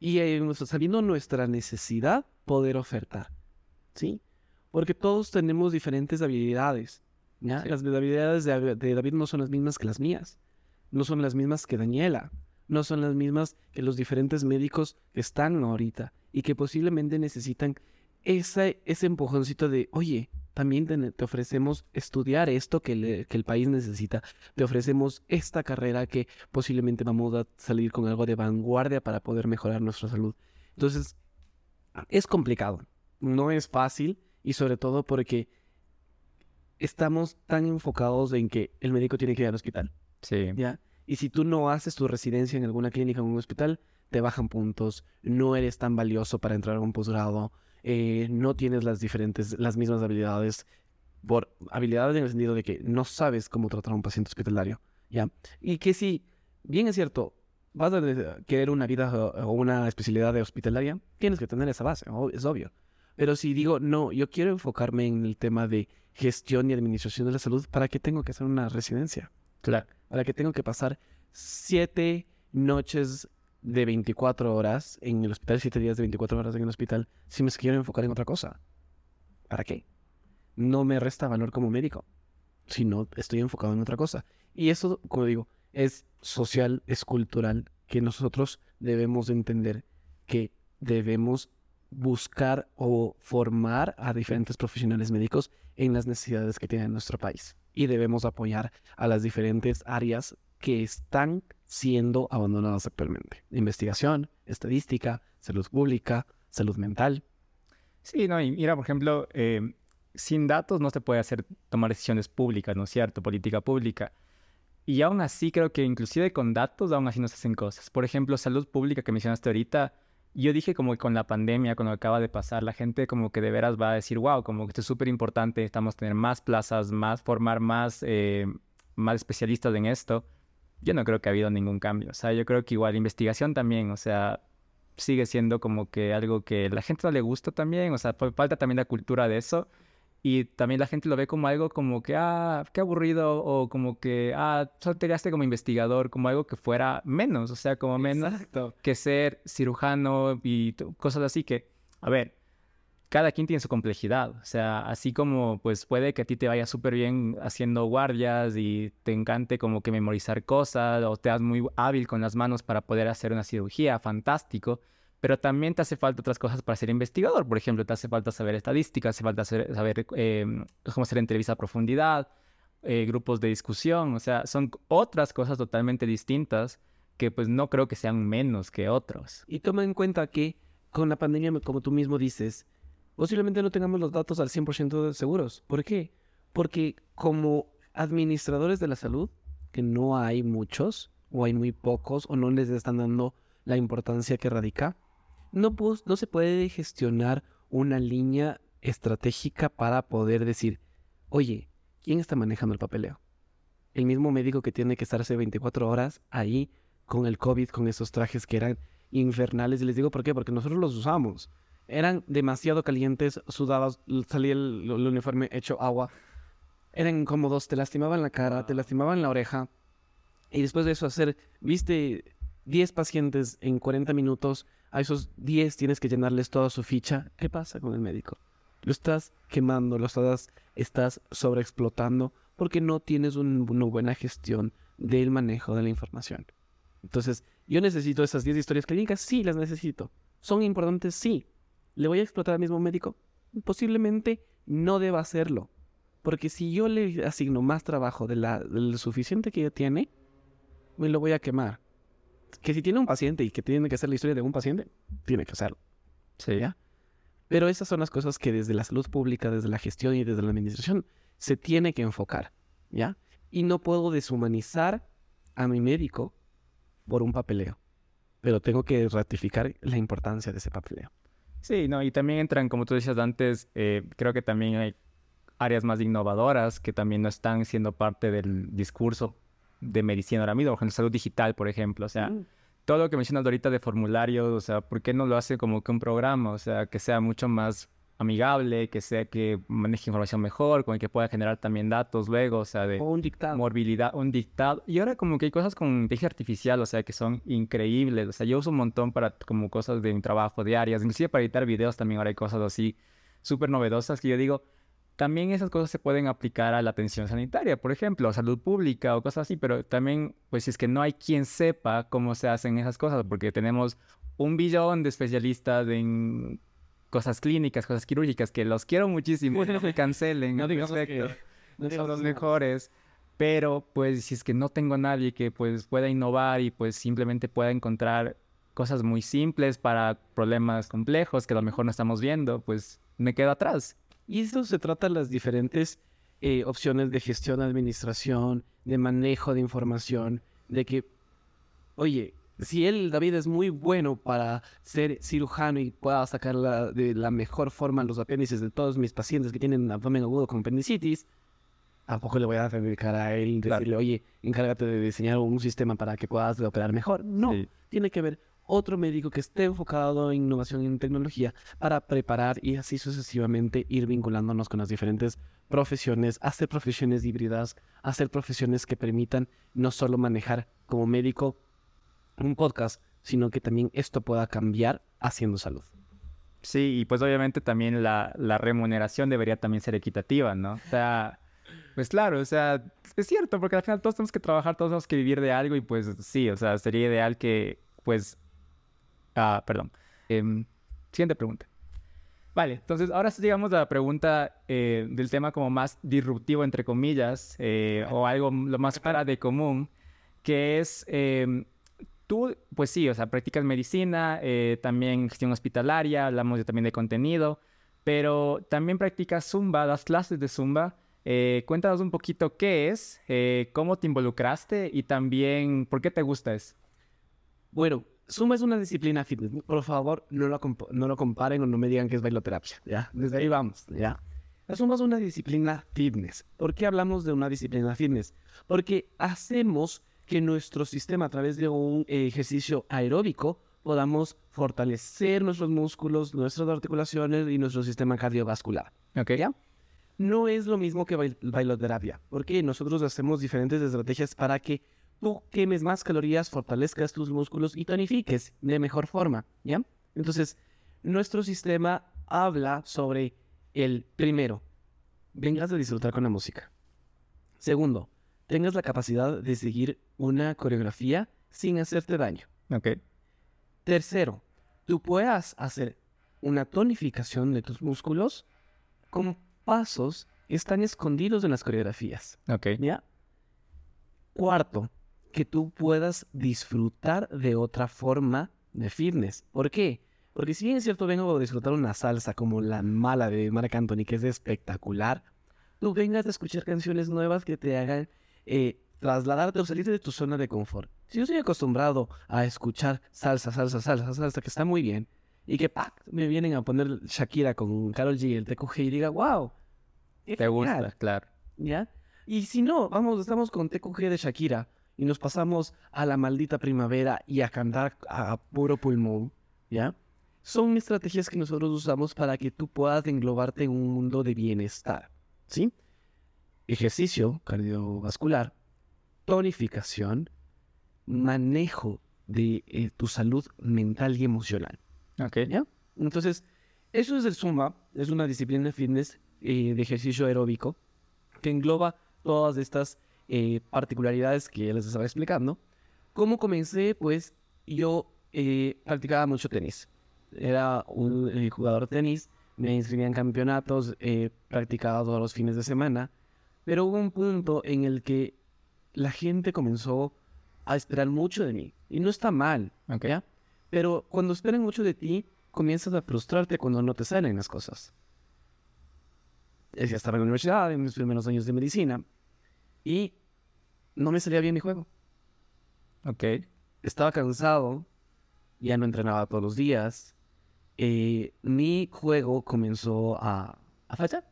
y eh, sabiendo nuestra necesidad, poder ofertar. ¿Sí? Porque todos tenemos diferentes habilidades. ¿ya? Las habilidades de David no son las mismas que las mías, no son las mismas que Daniela no son las mismas que los diferentes médicos que están ahorita y que posiblemente necesitan ese, ese empujoncito de, oye, también te, ofrecemos estudiar esto que, que, el país necesita, te ofrecemos esta carrera que posiblemente vamos a salir con algo de vanguardia para poder mejorar nuestra salud. Entonces, es complicado, no es fácil y sobre todo porque estamos tan enfocados en que el médico tiene que ir al hospital. Sí. ¿Ya? Y si tú no haces tu residencia en alguna clínica o en un hospital, te bajan puntos, no eres tan valioso para entrar a un posgrado, eh, no tienes las diferentes, las mismas habilidades, por habilidades en el sentido de que no sabes cómo tratar a un paciente hospitalario, ¿ya? Y que si, bien es cierto, vas a querer una vida o una especialidad de hospitalaria, tienes que tener esa base, es obvio. Pero si digo, no, yo quiero enfocarme en el tema de gestión y administración de la salud, ¿para qué tengo que hacer una residencia? Claro. Para que tengo que pasar siete noches de 24 horas en el hospital, siete días de 24 horas en el hospital, si me quiero enfocar en otra cosa. ¿Para qué? No me resta valor como médico, si no estoy enfocado en otra cosa. Y eso, como digo, es social, es cultural, que nosotros debemos entender que debemos buscar o formar a diferentes profesionales médicos en las necesidades que tiene nuestro país y debemos apoyar a las diferentes áreas que están siendo abandonadas actualmente. Investigación, estadística, salud pública, salud mental. Sí, no, y mira, por ejemplo, eh, sin datos no se puede hacer tomar decisiones públicas, ¿no es cierto? Política pública. Y aún así creo que inclusive con datos aún así no se hacen cosas. Por ejemplo, salud pública que mencionaste ahorita, yo dije como que con la pandemia, cuando acaba de pasar, la gente como que de veras va a decir, wow, como que esto es súper importante, estamos tener más plazas, más, formar más, eh, más especialistas en esto. Yo no creo que ha habido ningún cambio. O sea, yo creo que igual investigación también, o sea, sigue siendo como que algo que la gente no le gusta también, o sea, falta también la cultura de eso. Y también la gente lo ve como algo como que, ah, qué aburrido, o como que, ah, solo te gaste como investigador, como algo que fuera menos, o sea, como menos que ser cirujano y cosas así que, a ver, cada quien tiene su complejidad, o sea, así como pues puede que a ti te vaya súper bien haciendo guardias y te encante como que memorizar cosas o te das muy hábil con las manos para poder hacer una cirugía, fantástico pero también te hace falta otras cosas para ser investigador. Por ejemplo, te hace falta saber estadísticas, hace falta saber em, cómo hacer entrevistas a profundidad, eh, grupos de discusión, o sea, son otras cosas totalmente distintas que pues no creo que sean menos que otros. Y toma en cuenta que con la pandemia, como tú mismo dices, posiblemente no tengamos los datos al 100% seguros. ¿Por qué? Porque como administradores de la salud, que no hay muchos, o hay muy pocos, o no les están dando la importancia que radica, no, se puede gestionar una línea estratégica para poder decir, oye, ¿quién está manejando el papeleo? El mismo médico que tiene que estarse 24 horas ahí con el COVID, con esos trajes que eran infernales. Y les digo por qué, porque nosotros los usamos. Eran demasiado calientes, sudados, salía el, el uniforme hecho agua. Eran incómodos, te lastimaban la cara, te lastimaban la oreja. Y después de eso hacer, viste 10 pacientes en 40 minutos, a esos 10 tienes que llenarles toda su ficha. ¿Qué pasa con el médico? Lo estás quemando, lo estás, estás sobreexplotando porque no tienes una buena gestión del manejo de la información. Entonces, yo necesito esas 10 historias clínicas, sí, las necesito. ¿Son importantes? Sí. ¿Le voy a explotar al mismo médico? Posiblemente no deba hacerlo. Porque si yo le asigno más trabajo de la, del suficiente que ya tiene, me lo voy a quemar que si tiene un paciente y que tiene que hacer la historia de un paciente, tiene que hacerlo. Sí. ¿Ya? Pero esas son las cosas que desde la salud pública, desde la gestión y desde la administración se tiene que enfocar, ¿ya? Y no puedo deshumanizar a mi médico por un papeleo, pero tengo que ratificar la importancia de ese papeleo. Sí, no, y también entran, como tú decías antes, eh, creo que también hay áreas más innovadoras que también no están siendo parte del discurso de medicina ahora mismo, por salud digital, por ejemplo. O sea, mm. todo lo que mencionas ahorita de formularios, o sea, ¿por qué no lo hace como que un programa? O sea, que sea mucho más amigable, que sea que maneje información mejor, con el que pueda generar también datos luego, o sea, de un dictado. morbilidad, un dictado. Y ahora como que hay cosas con inteligencia artificial, o sea, que son increíbles. O sea, yo uso un montón para como cosas de mi trabajo diarias, inclusive para editar videos también ahora hay cosas así súper novedosas que yo digo, también esas cosas se pueden aplicar a la atención sanitaria, por ejemplo, salud pública o cosas así, pero también, pues si es que no hay quien sepa cómo se hacen esas cosas, porque tenemos un billón de especialistas en cosas clínicas, cosas quirúrgicas, que los quiero muchísimo, no me cancelen, no digamos que no son los mejores, pero pues si es que no tengo a nadie que pues pueda innovar y pues simplemente pueda encontrar cosas muy simples para problemas complejos que a lo mejor no estamos viendo, pues me quedo atrás. Y esto se trata de las diferentes eh, opciones de gestión, administración, de manejo de información, de que, oye, si él, David, es muy bueno para ser cirujano y pueda sacar de la mejor forma los apéndices de todos mis pacientes que tienen abdomen agudo con apendicitis, tampoco le voy a dedicar a él y decirle, oye, encárgate de diseñar un sistema para que puedas operar mejor. No, tiene que ver otro médico que esté enfocado en innovación y en tecnología para preparar y así sucesivamente ir vinculándonos con las diferentes profesiones, hacer profesiones híbridas, hacer profesiones que permitan no solo manejar como médico un podcast, sino que también esto pueda cambiar haciendo salud. Sí, y pues obviamente también la, la remuneración debería también ser equitativa, ¿no? O sea, pues claro, o sea, es cierto, porque al final todos tenemos que trabajar, todos tenemos que vivir de algo y pues sí, o sea, sería ideal que pues Ah, perdón. Em, siguiente pregunta. Vale, entonces ahora llegamos a la pregunta eh, del tema como más disruptivo, entre comillas, eh, o algo lo más fuera de común, que es, em, tú, pues sí, o sea, practicas medicina, eh, también gestión hospitalaria, hablamos de, también de contenido, pero también practicas Zumba, das clases de Zumba. Eh, cuéntanos un poquito qué es, eh, cómo te involucraste y también por qué te gusta eso. Bueno, Zumba es una disciplina fitness. Por favor, no lo, no lo comparen o no me digan que es bailoterapia. ¿ya? Desde ahí vamos. ¿ya? La Zumba es una disciplina fitness. ¿Por qué hablamos de una disciplina fitness? Porque hacemos que nuestro sistema, a través de un ejercicio aeróbico, podamos fortalecer nuestros músculos, nuestras articulaciones y nuestro sistema cardiovascular. Ok. ¿Ya? No es lo mismo que bail- bailoterapia, porque nosotros hacemos diferentes estrategias para que tú quemes más calorías, fortalezcas tus músculos y tonifiques de mejor forma, ¿ya? Entonces, nuestro sistema habla sobre el primero, vengas a disfrutar con la música. Segundo, tengas la capacidad de seguir una coreografía sin hacerte daño. Ok. Tercero, tú puedas hacer una tonificación de tus músculos con pasos que están escondidos en las coreografías. Ok. ¿Ya? Cuarto, que tú puedas disfrutar de otra forma de fitness. ¿Por qué? Porque si bien es cierto vengo a disfrutar una salsa como la mala de Marc Anthony, que es espectacular, tú vengas a escuchar canciones nuevas que te hagan eh, trasladarte o salirte de tu zona de confort. Si yo estoy acostumbrado a escuchar salsa, salsa, salsa, salsa, que está muy bien, y que ¡pac! me vienen a poner Shakira con Karol G, el TQG, y diga, wow, Te gusta, genial", claro. ¿ya? Y si no, vamos, estamos con TQG de Shakira y nos pasamos a la maldita primavera y a cantar a puro pulmón, ¿ya? Son estrategias que nosotros usamos para que tú puedas englobarte en un mundo de bienestar, ¿sí? Ejercicio cardiovascular, tonificación, manejo de eh, tu salud mental y emocional. Ok. ¿Ya? Entonces, eso es el Zumba, es una disciplina de fitness eh, de ejercicio aeróbico que engloba todas estas eh, particularidades que ya les estaba explicando. ¿Cómo comencé? Pues yo eh, practicaba mucho tenis. Era un eh, jugador de tenis, me inscribía en campeonatos, eh, practicaba todos los fines de semana, pero hubo un punto en el que la gente comenzó a esperar mucho de mí. Y no está mal, Ok. ¿ya? Pero cuando esperan mucho de ti, comienzas a frustrarte cuando no te salen las cosas. Ya estaba en la universidad, en mis primeros años de medicina, y no me salía bien mi juego. Ok. Estaba cansado, ya no entrenaba todos los días. eh, mi juego comenzó a, a fallar.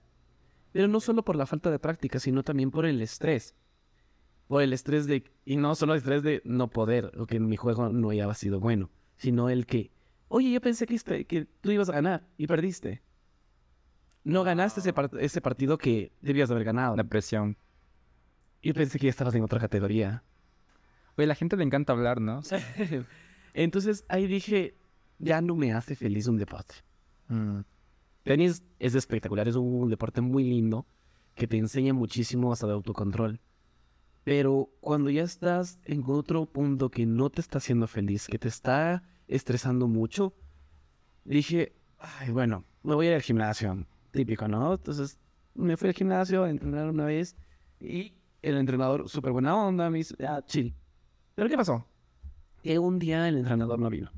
Pero no solo por la falta de práctica, sino también por el estrés. Por el estrés de, y no solo el estrés de no poder, o que mi juego no haya sido bueno, sino el que, oye, yo pensé que, este- que tú ibas a ganar y perdiste. No ganaste ese, part- ese partido que debías haber ganado. La presión. Yo pensé que ya estabas en otra categoría. Oye, a la gente le encanta hablar, ¿no? *laughs* Entonces ahí dije, ya no me hace feliz un deporte. Mm. Tenis es espectacular, es un deporte muy lindo que te enseña muchísimo hasta de autocontrol. Pero cuando ya estás en otro punto que no te está haciendo feliz, que te está estresando mucho, dije, ay, bueno, me voy a ir al gimnasio. Típico, ¿no? Entonces me fui al gimnasio a entrenar una vez y el entrenador, súper buena onda, me dice, ah, chill. ¿Pero qué pasó? Que un día el entrenador no vino.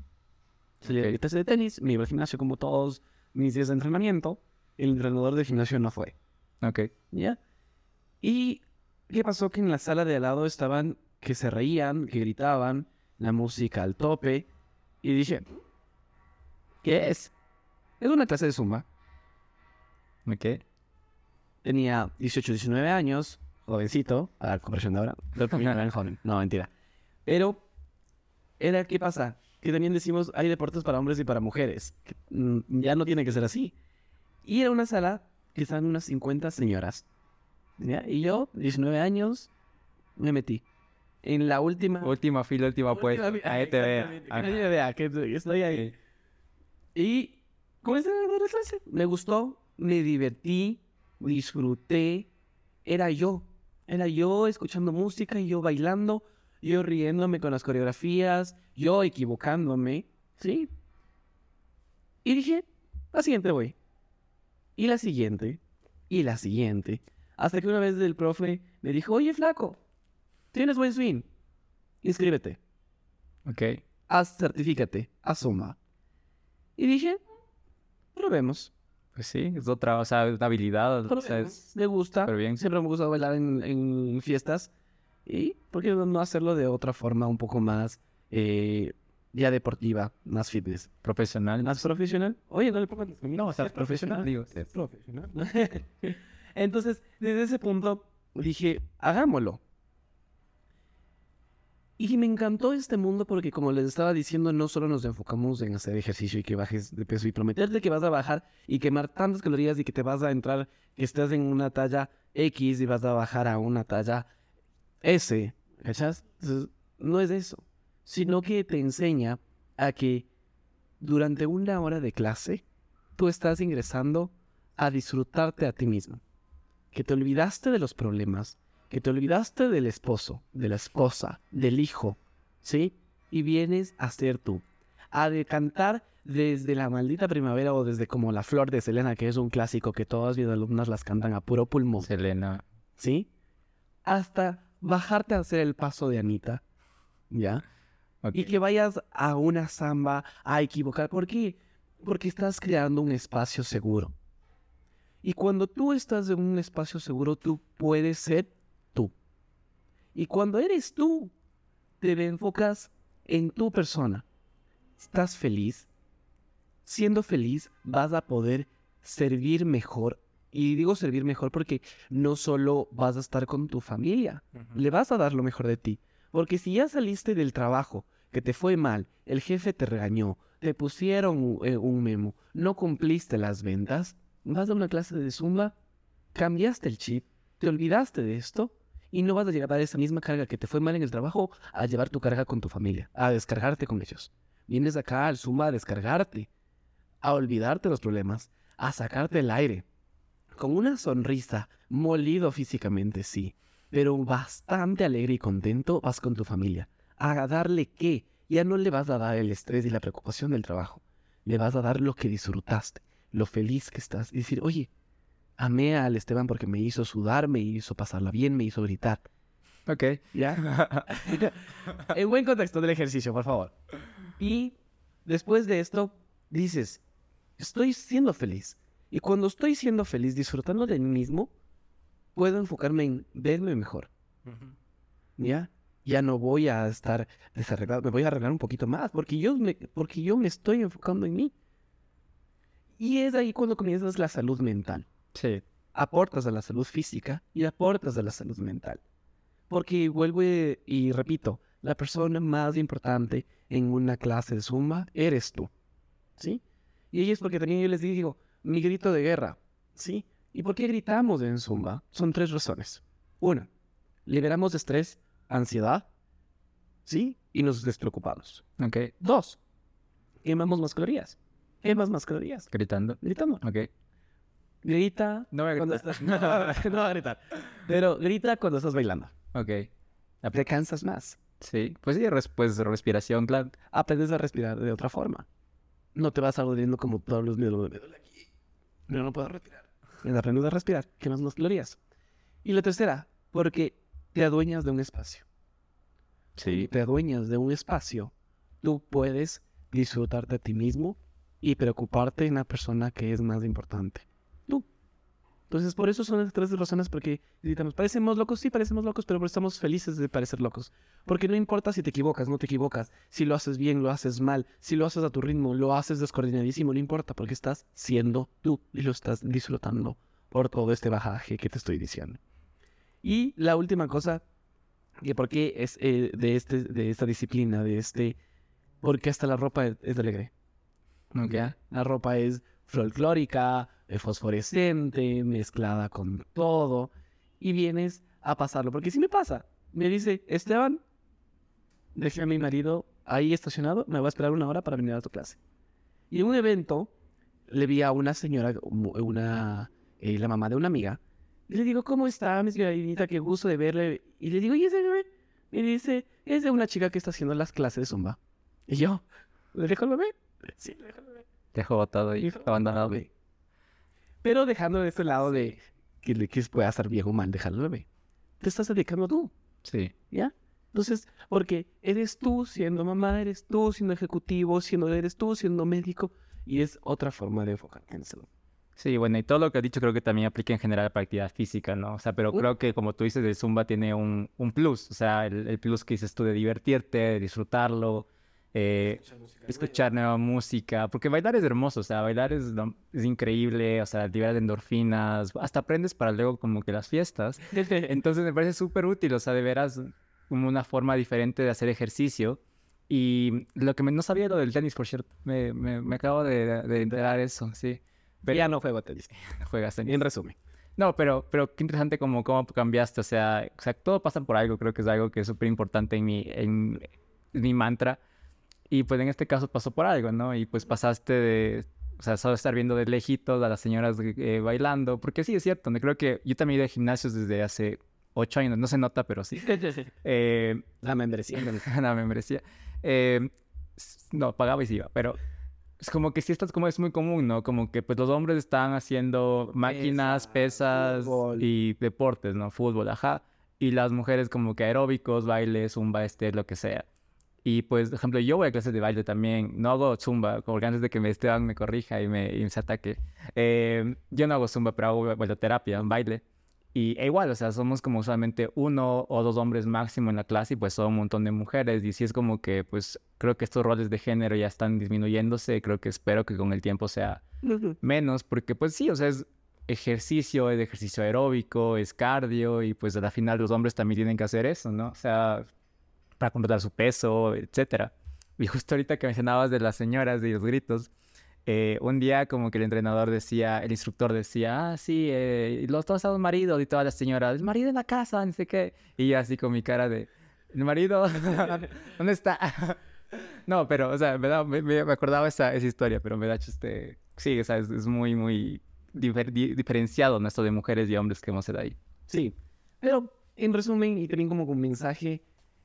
Salí de clase de tenis, me iba al gimnasio como todos mis días de entrenamiento. El entrenador del gimnasio no fue. Ok. ¿Ya? ¿Y qué pasó? Que en la sala de al lado estaban que se reían, que gritaban, la música al tope. Y dije, ¿qué es? Es una clase de zumba. Ok. Tenía 18, 19 años, jovencito, a la comparación de ahora. *laughs* Joven. No, mentira. Pero, era, ¿qué pasa? Que también decimos, hay deportes para hombres y para mujeres. que, mm, ya no tiene que ser así. Y era una sala que estaban unas 50 señoras. ¿ya? Y yo, 19 años, me metí. En la última... Última fila, última puesta. última- Ahí te que nadie me vea, que estoy ahí. Y comencé a la clase. Me gustó, me divertí, disfruté. Era yo. Era yo escuchando música y yo bailando, yo riéndome con las coreografías, yo equivocándome. ¿Sí? Y dije, la siguiente voy. Y la siguiente. Y la siguiente. Hasta que una vez el profe me dijo, oye, flaco, tienes buen swing. inscríbete, Ok. haz, certifícate, haz Zumba. Y dije, probemos, Pues sí, es otra, o sea, es una habilidad. O sea, es Me gusta, bien. siempre me gusta bailar en, en fiestas. Y, ¿por qué no hacerlo de otra forma un poco más, eh, ya deportiva, más fitness? profesional. ¿Más profesional? Oye, no le pongas No, o sea, es profesional, digo. Es profesional. *laughs* Entonces, desde ese punto dije, hagámoslo. Y me encantó este mundo porque, como les estaba diciendo, no solo nos enfocamos en hacer ejercicio y que bajes de peso y prometerte que vas a bajar y quemar tantas calorías y que te vas a entrar, que estás en una talla X y vas a bajar a una talla S, ¿cachas? Entonces, no es eso, sino que te enseña a que durante una hora de clase tú estás ingresando a disfrutarte a ti mismo. Que te olvidaste de los problemas, que te olvidaste del esposo, de la esposa, del hijo, ¿sí? Y vienes a ser tú, a decantar desde la maldita primavera o desde como la flor de Selena, que es un clásico que todas mis alumnas las cantan a puro pulmón, Selena. ¿sí? Hasta bajarte a hacer el paso de Anita, ¿ya? Y que vayas a una samba a equivocar. ¿Por qué? Porque estás creando un espacio seguro. Y cuando tú estás en un espacio seguro, tú puedes ser. Y cuando eres tú, te enfocas en tu persona. Estás feliz. Siendo feliz, vas a poder servir mejor. Y digo servir mejor porque no solo vas a estar con tu familia, le vas a dar lo mejor de ti. Porque si ya saliste del trabajo, que te fue mal, el jefe te regañó, te pusieron eh, un memo, no cumpliste las ventas, vas a una clase de zumba, cambiaste el chip, te olvidaste de esto y no vas a llevar esa misma carga que te fue mal en el trabajo a llevar tu carga con tu familia, a descargarte con ellos. Vienes acá al zumba a descargarte, a olvidarte los problemas, a sacarte el aire. Con una sonrisa, molido físicamente, sí, pero bastante alegre y contento vas con tu familia. A darle qué, ya no le vas a dar el estrés y la preocupación del trabajo. Le vas a dar lo que disfrutaste, lo feliz que estás. Y decir, oye, amé al Esteban porque me hizo sudar, me hizo pasarla bien, me hizo gritar. Ok. ¿Ya? *laughs* en buen contexto del ejercicio, por favor. Y después de esto, dices, estoy siendo feliz. Y cuando estoy siendo feliz, disfrutando de mí mismo, puedo enfocarme en verme mejor. ¿Ya? Ya no voy a estar desarreglado, me voy a arreglar un poquito más, porque yo me, porque yo me estoy enfocando en mí. Y es ahí cuando comienzas la salud mental Sí. aportas a la salud física y aportas a la salud mental. Porque vuelvo y, y repito, la persona más importante en una clase de Zumba eres tú. ¿Sí? Y es porque también yo les digo, mi grito de guerra. ¿Sí? ¿Y por qué gritamos en Zumba? Son tres razones. Una, liberamos estrés, ansiedad. ¿Sí? Y nos despreocupamos. Ok. Dos, quemamos más calorías. Quemas más calorías. Gritando. Gritando. Ok. Grita No voy a cuando gritar. estás... *laughs* No, *laughs* no va a gritar. *laughs* Pero grita cuando estás bailando. Ok. Te cansas más. Sí. Pues sí, res- pues respiración, claro. Aprendes a respirar de otra forma. No te vas ardiendo como todos los miedos. Duele aquí. Pero no puedo respirar. Aprendes a respirar. Quemas más calorías. Y la tercera, porque te adueñas de un espacio. Sí. Te adueñas de un espacio. Tú puedes disfrutarte a ti mismo y preocuparte en la persona que es más importante. Entonces, por eso son las tres razones porque gritamos, parecemos locos, sí, parecemos locos, pero estamos felices de parecer locos. Porque no importa si te equivocas, no te equivocas, si lo haces bien, lo haces mal, si lo haces a tu ritmo, lo haces descoordinadísimo, no importa, porque estás siendo tú y lo estás disfrutando por todo este bajaje que te estoy diciendo. Y la última cosa, que por qué es eh, de, este, de esta disciplina, de este, porque hasta la ropa es, es alegre. Ok. ¿ya? La ropa es folclórica, fosforescente, mezclada con todo, y vienes a pasarlo. Porque si me pasa, me dice, Esteban, dejé a mi marido ahí estacionado, me va a esperar una hora para venir a tu clase. Y en un evento le vi a una señora, una, eh, la mamá de una amiga, y le digo, ¿cómo está, mi señorita? Qué gusto de verle. Y le digo, ¿y ese bebé? Y dice, es de una chica que está haciendo las clases de Zumba. Y yo, ¿le dejo el bebé? Sí, le dejo bebé. Dejó botado y abandonado. Pero dejando de este lado de que, le- que pueda estar bien o mal dejar al bebé. Te estás dedicando tú, Sí. ¿ya? Entonces, porque eres tú siendo mamá, eres tú siendo ejecutivo, siendo, eres tú siendo médico, y es otra forma de enfocarte en salud. Sí, bueno, y todo lo que has dicho creo que también aplica en general para actividad física, ¿no? O sea, pero creo que como tú dices, el Zumba tiene un, un plus, o sea, el, el, plus que dices tú de divertirte, de disfrutarlo, eh, escuchar, nueva música, porque bailar es hermoso, o sea, bailar es, es increíble, o sea, liberas endorfinas, hasta aprendes para luego como que las fiestas. *laughs* Entonces me parece súper útil, o sea, de veras como una forma diferente de hacer ejercicio. Y lo que me, no sabía lo del tenis, por cierto, me, me, me acabo de, de enterar eso, sí. Pero ya no juego tenis. *laughs* Juegas tenis. En resumen. No, pero, pero qué interesante como cómo cambiaste. O sea, o sea, todo pasa por algo. Creo que es algo que es súper importante en mi, en, mi mantra. Y pues en este caso pasó por algo, ¿no? Y pues pasaste de, o sea, solo estar viendo de lejitos a las señoras eh, bailando. Porque sí, es cierto. Creo que yo también he ido a gimnasios desde hace ocho años. No se nota, pero sí. *laughs* eh, la membresía. *laughs* la membresía. Eh, no, pagaba y se iba, pero es como que sí, esto es como es muy común, ¿no? Como que pues los hombres están haciendo máquinas, pesas y deportes, ¿no? Fútbol, ajá. Y las mujeres como que aeróbicos, bailes, zumba, este, lo que sea. Y pues, por ejemplo, yo voy a clases de baile también. No hago zumba, como que antes de que me Esteban me corrija y me, y me ataque. Eh, yo no hago zumba, pero hago bailoterapia, baile. Y e igual, o sea, somos como solamente uno o dos hombres máximo en la clase y pues son un montón de mujeres. Y sí es como que, pues, creo que estos roles de género ya están disminuyéndose. Creo que espero que con el tiempo sea menos, porque pues sí, o sea, es ejercicio, es ejercicio aeróbico, es cardio y pues al final los hombres también tienen que hacer eso, ¿no? O sea, para controlar su peso, etcétera. Y justo ahorita que mencionabas de las señoras y los gritos, eh, un día como que el entrenador decía, el instructor decía, ah, sí, eh, los dos son maridos y todas las señoras, el marido en la casa, no sé qué. Y yo así con mi cara de, ¿el marido? *laughs* ¿Dónde está? *laughs* no, pero, o sea, me, me, acordaba esa, esa, historia, pero me da este, sí, o sea, es, muy, muy diferenciado esto de mujeres y hombres que hemos hecho ahí. Sí, pero en resumen y también como un mensaje,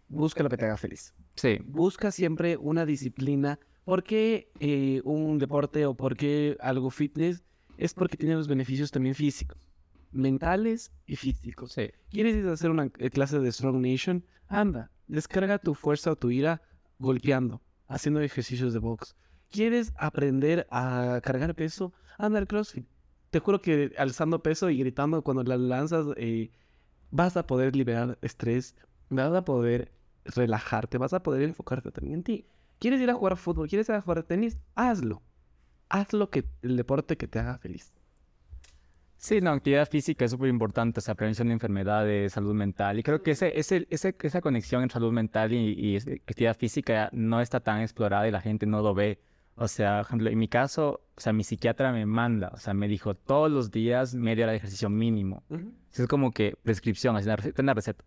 busca lo que te haga feliz. Sí. Busca siempre una disciplina ¿Por qué eh, un deporte o por qué algo fitness? Es porque tiene los beneficios también físicos, mentales y físicos. Sí. ¿Quieres ir a hacer una eh, clase de Strong Nation? Anda, descarga tu fuerza o tu ira golpeando, haciendo ejercicios de box. ¿Quieres aprender a cargar peso? Anda al CrossFit. Te juro que alzando peso y gritando cuando la lanzas, eh, vas a poder liberar estrés, vas a poder relajarte, vas a poder enfocarte también en ti. ¿Quieres ir a jugar fútbol? ¿Quieres ir a jugar tenis? Hazlo. Hazlo que el deporte que te haga feliz. Sí, la actividad física es súper importante, o sea, prevención de enfermedades, salud mental. Y creo que ese, ese, esa conexión entre salud mental y, actividad física no está tan explorada y la gente no lo ve. O sea, por ejemplo, en mi caso, o sea, mi psiquiatra me manda, o sea, me dijo todos los días media hora de ejercicio mínimo. Es como que prescripción, así, una receta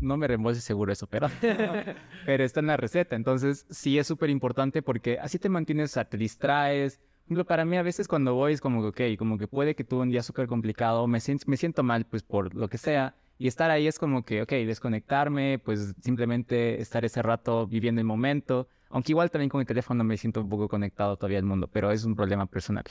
no me reembolse seguro eso, pero, *laughs* *laughs* pero está en la receta. Entonces, sí es súper importante porque así te mantienes, te distraes. Para mí a veces cuando voy es como que, ok, como que puede que tuve un día súper complicado, me, siento, me siento mal, pues por lo que sea, y estar ahí es como que, ok, desconectarme, pues simplemente estar ese rato viviendo el momento, aunque igual también con el teléfono me siento un poco conectado todavía al mundo, pero es un problema personal.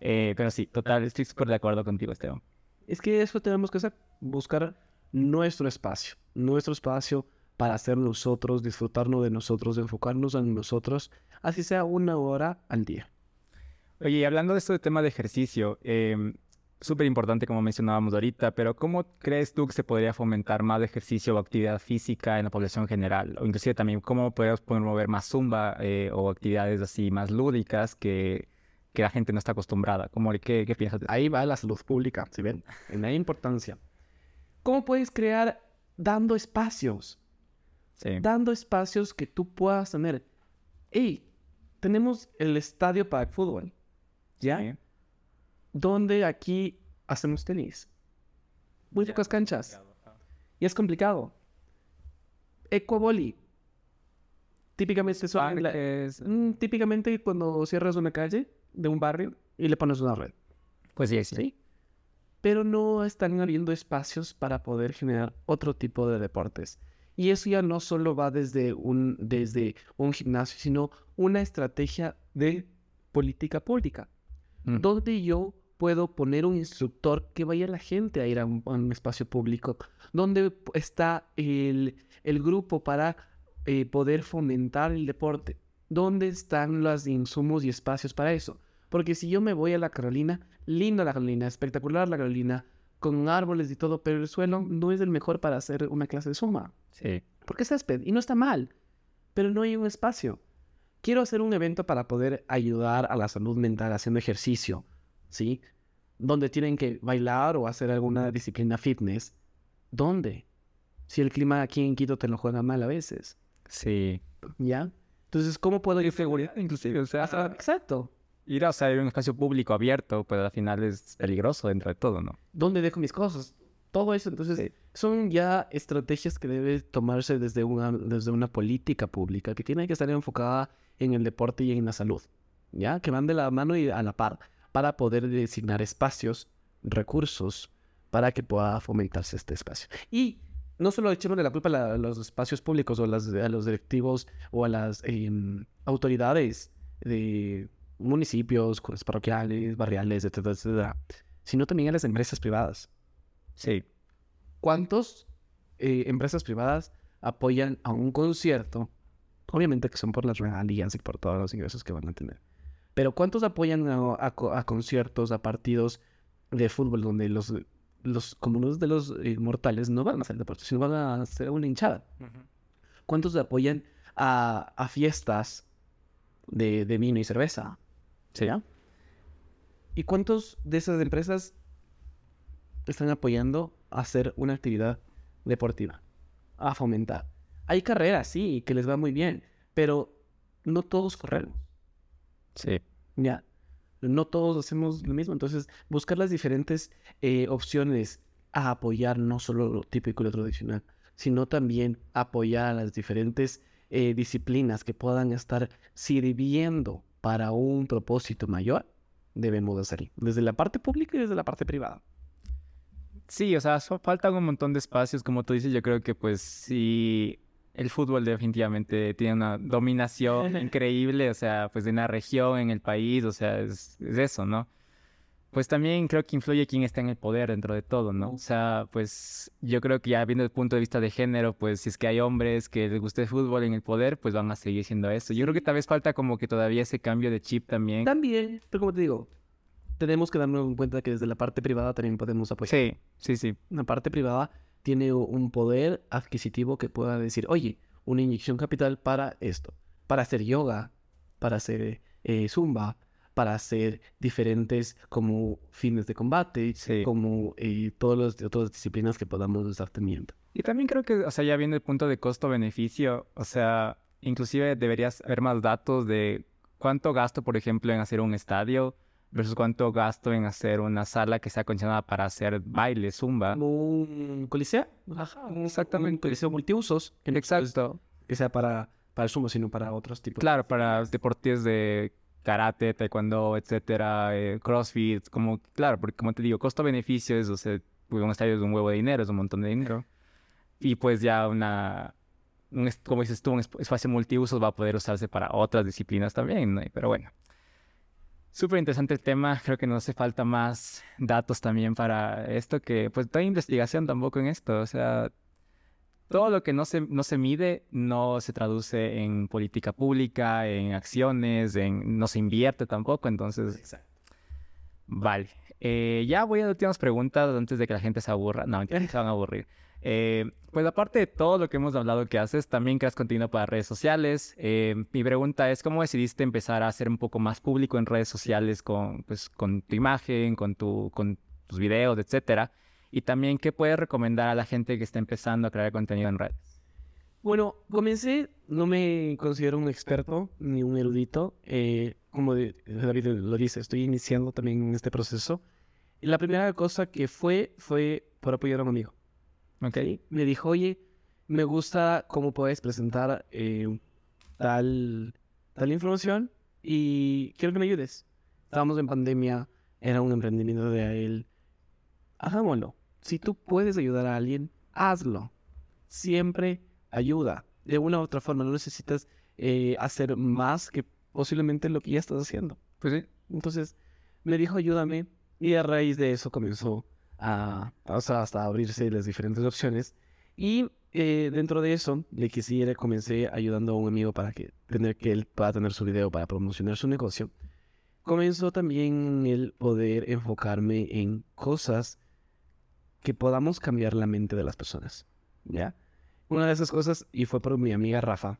Eh, pero sí, total, estoy súper de acuerdo contigo, Esteban. Es que eso tenemos que hacer, buscar nuestro espacio, nuestro espacio para ser nosotros, disfrutarnos de nosotros, enfocarnos en nosotros, así sea una hora al día. Oye, hablando de esto de tema de ejercicio, eh, súper importante como mencionábamos ahorita, pero ¿cómo crees tú que se podría fomentar más ejercicio o actividad física en la población general? O inclusive también, ¿cómo podemos promover más zumba eh, o actividades así más lúdicas que, que la gente no está acostumbrada? ¿Cómo, qué, ¿Qué piensas? Ahí va la salud pública, si ven, en la importancia. ¿Cómo puedes crear dando espacios? Dando espacios que tú puedas tener. Hey, tenemos el estadio para el fútbol. ¿Ya? Donde aquí hacemos tenis. Muy pocas canchas. Y es complicado. Ecuaboli. Típicamente son mm, típicamente cuando cierras una calle de un barrio y le pones una red. Pues sí, sí pero no están habiendo espacios para poder generar otro tipo de deportes. Y eso ya no solo va desde un, desde un gimnasio, sino una estrategia de política pública, mm. donde yo puedo poner un instructor que vaya a la gente a ir a un, a un espacio público? ¿Dónde p- está el, el grupo para eh, poder fomentar el deporte? ¿Dónde están los insumos y espacios para eso? Porque si yo me voy a la Carolina, linda la Carolina, espectacular la Carolina, con árboles y todo, pero el suelo no es el mejor para hacer una clase de suma. Sí. Porque es césped y no está mal, pero no hay un espacio. Quiero hacer un evento para poder ayudar a la salud mental haciendo ejercicio, ¿sí? Donde tienen que bailar o hacer alguna disciplina fitness. ¿Dónde? Si el clima aquí en Quito te lo juega mal a veces, Sí. ¿ya? Entonces, ¿cómo puedo ir Seguridad, inclusive, o sea, Ah, Exacto. Ir a, o sea, ir a un espacio público abierto, pues al final es peligroso dentro de todo, ¿no? ¿Dónde dejo mis cosas? Todo eso, entonces, Sí. son ya estrategias que debe tomarse desde una, desde una política pública que tiene que estar enfocada en el deporte y en la salud, ¿ya? Que van de la mano y a la par para poder designar espacios, recursos, para que pueda fomentarse este espacio. Y no solo echémosle la culpa a, los espacios públicos o a, las- a los directivos o a las em, autoridades de municipios, parroquiales, barriales, etcétera, etcétera, sino también a las empresas privadas. Sí. ¿Cuántas empresas privadas apoyan a un concierto? Obviamente que son por las regalías y por todos los ingresos que van a tener. Pero ¿cuántos apoyan a, a conciertos, a partidos de fútbol donde los, los comunes de los eh, mortales no van a hacer deporte, sino van a hacer una hinchada? ¿Cuántos apoyan a, a fiestas de, de vino y cerveza? Sí. ¿Ya? ¿Y cuántos de esas empresas están apoyando a hacer una actividad deportiva? A fomentar. Hay carreras, sí, que les va muy bien, pero no todos corremos. Sí. Ya. No todos hacemos lo mismo. Entonces, buscar las diferentes eh, opciones a apoyar no solo lo típico y lo tradicional, sino también apoyar a las diferentes eh, disciplinas que puedan estar sirviendo para un propósito mayor, debemos hacerlo. Desde la parte pública y desde la parte privada. Sí, o sea, faltan un montón de espacios, como tú dices, yo creo que pues sí, el fútbol definitivamente tiene una dominación *laughs* increíble, o sea, pues en la región, en el país, o sea, es, es eso, ¿no? Pues también creo que influye quién está en el poder dentro de todo, ¿no? O sea, pues yo creo que ya viendo el punto de vista de género, pues si es que hay hombres que les gusta el fútbol en el poder, pues van a seguir siendo eso. Yo creo que tal vez falta como que todavía ese cambio de chip también. También, pero como te digo, tenemos que darnos en cuenta que desde la parte privada también podemos apoyar. Sí, sí, sí. una parte privada tiene un poder adquisitivo que pueda decir, oye, una inyección capital para esto, para hacer yoga, para hacer eh, zumba, para hacer diferentes como fines de combate, Sí. como eh, todas las otras disciplinas que podamos estar teniendo. Y también creo que, o sea, ya viendo el punto de costo-beneficio, o sea, inclusive deberías haber más datos de cuánto gasto, por ejemplo, en hacer un estadio versus cuánto gasto en hacer una sala que sea acondicionada para hacer baile, zumba. Un coliseo, Ajá, Exactamente. un coliseo multiusos, Exacto. que sea para, para el sumo, sino para otros tipos. Claro, para deportes de karate, taekwondo, etcétera, eh, crossfit, como, claro, porque como te digo, costo-beneficio es, o sea, pues, un estadio es un huevo de dinero, es un montón de dinero. Y pues ya una, un como dices tú, un esp- espacio multiusos va a poder usarse para otras disciplinas también, ¿no? Pero bueno. Súper interesante el tema, creo que nos hace falta más datos también para esto, que pues no hay investigación tampoco en esto, o sea, todo lo que no se, no se mide no se traduce en política pública, en acciones, en, no se invierte tampoco, entonces, Exacto. vale. Eh, ya voy a las últimas preguntas antes de que la gente se aburra. No, mentira, se van a aburrir. Eh, pues aparte de todo lo que hemos hablado que haces, también creas contenido para redes sociales. Eh, mi pregunta es, ¿cómo decidiste empezar a ser un poco más público en redes sociales con, pues, con tu imagen, con, tu, con tus videos, etcétera? Y también, ¿qué puedes recomendar a la gente que está empezando a crear contenido en redes? Bueno, comencé, no me considero un experto ni un erudito. eh, como David lo dice, estoy iniciando también en este proceso. Y la primera cosa que fue, fue por apoyar a un amigo. ¿Ok? ¿sí? Me dijo, oye, me gusta cómo puedes presentar eh, tal, tal información y quiero que me ayudes. Estábamos en pandemia, era un emprendimiento de él. Hagámoslo. Si tú puedes ayudar a alguien, hazlo. Siempre ayuda. De una u otra forma, no necesitas eh, hacer más que posiblemente lo que ya estás haciendo. Pues sí. Entonces, me dijo, ayúdame Y a raíz de eso comenzó a, o sea, hasta abrirse las diferentes opciones. Y eh, dentro de eso, que sí, comencé ayudando a un amigo para que, tener, que él pueda tener su video para promocionar su negocio. Comenzó también el poder enfocarme en cosas que podamos cambiar la mente de las personas. ¿Ya? Una de esas cosas, y fue por mi amiga Rafa,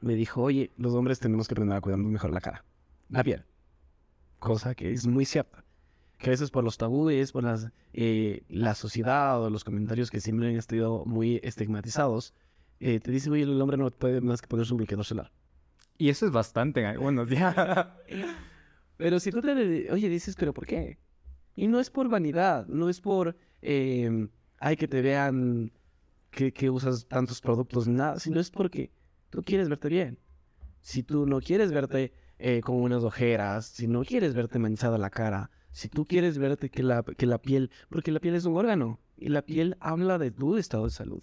me dijo, oye, los hombres tenemos que aprender a cuidarnos mejor la cara, la piel. Cosa que es muy cierta. Que a veces por los tabúes, por las, eh, la sociedad o los comentarios que siempre han estado muy estigmatizados, eh, te dicen, oye, el hombre no puede más que ponerse un bloqueador solar. Y eso es bastante en algunos *laughs* días. pero si tú te, oye, dices, pero ¿por qué? Y no es por vanidad, no es por, eh, ay, que te vean que, usas tantos productos, nada, sino es porque tú quieres verte bien. Si tú no quieres verte eh, con unas ojeras, si no quieres verte manchada la cara, si tú quieres verte que la, que la piel, porque la piel es un órgano y la piel habla de tu estado de salud.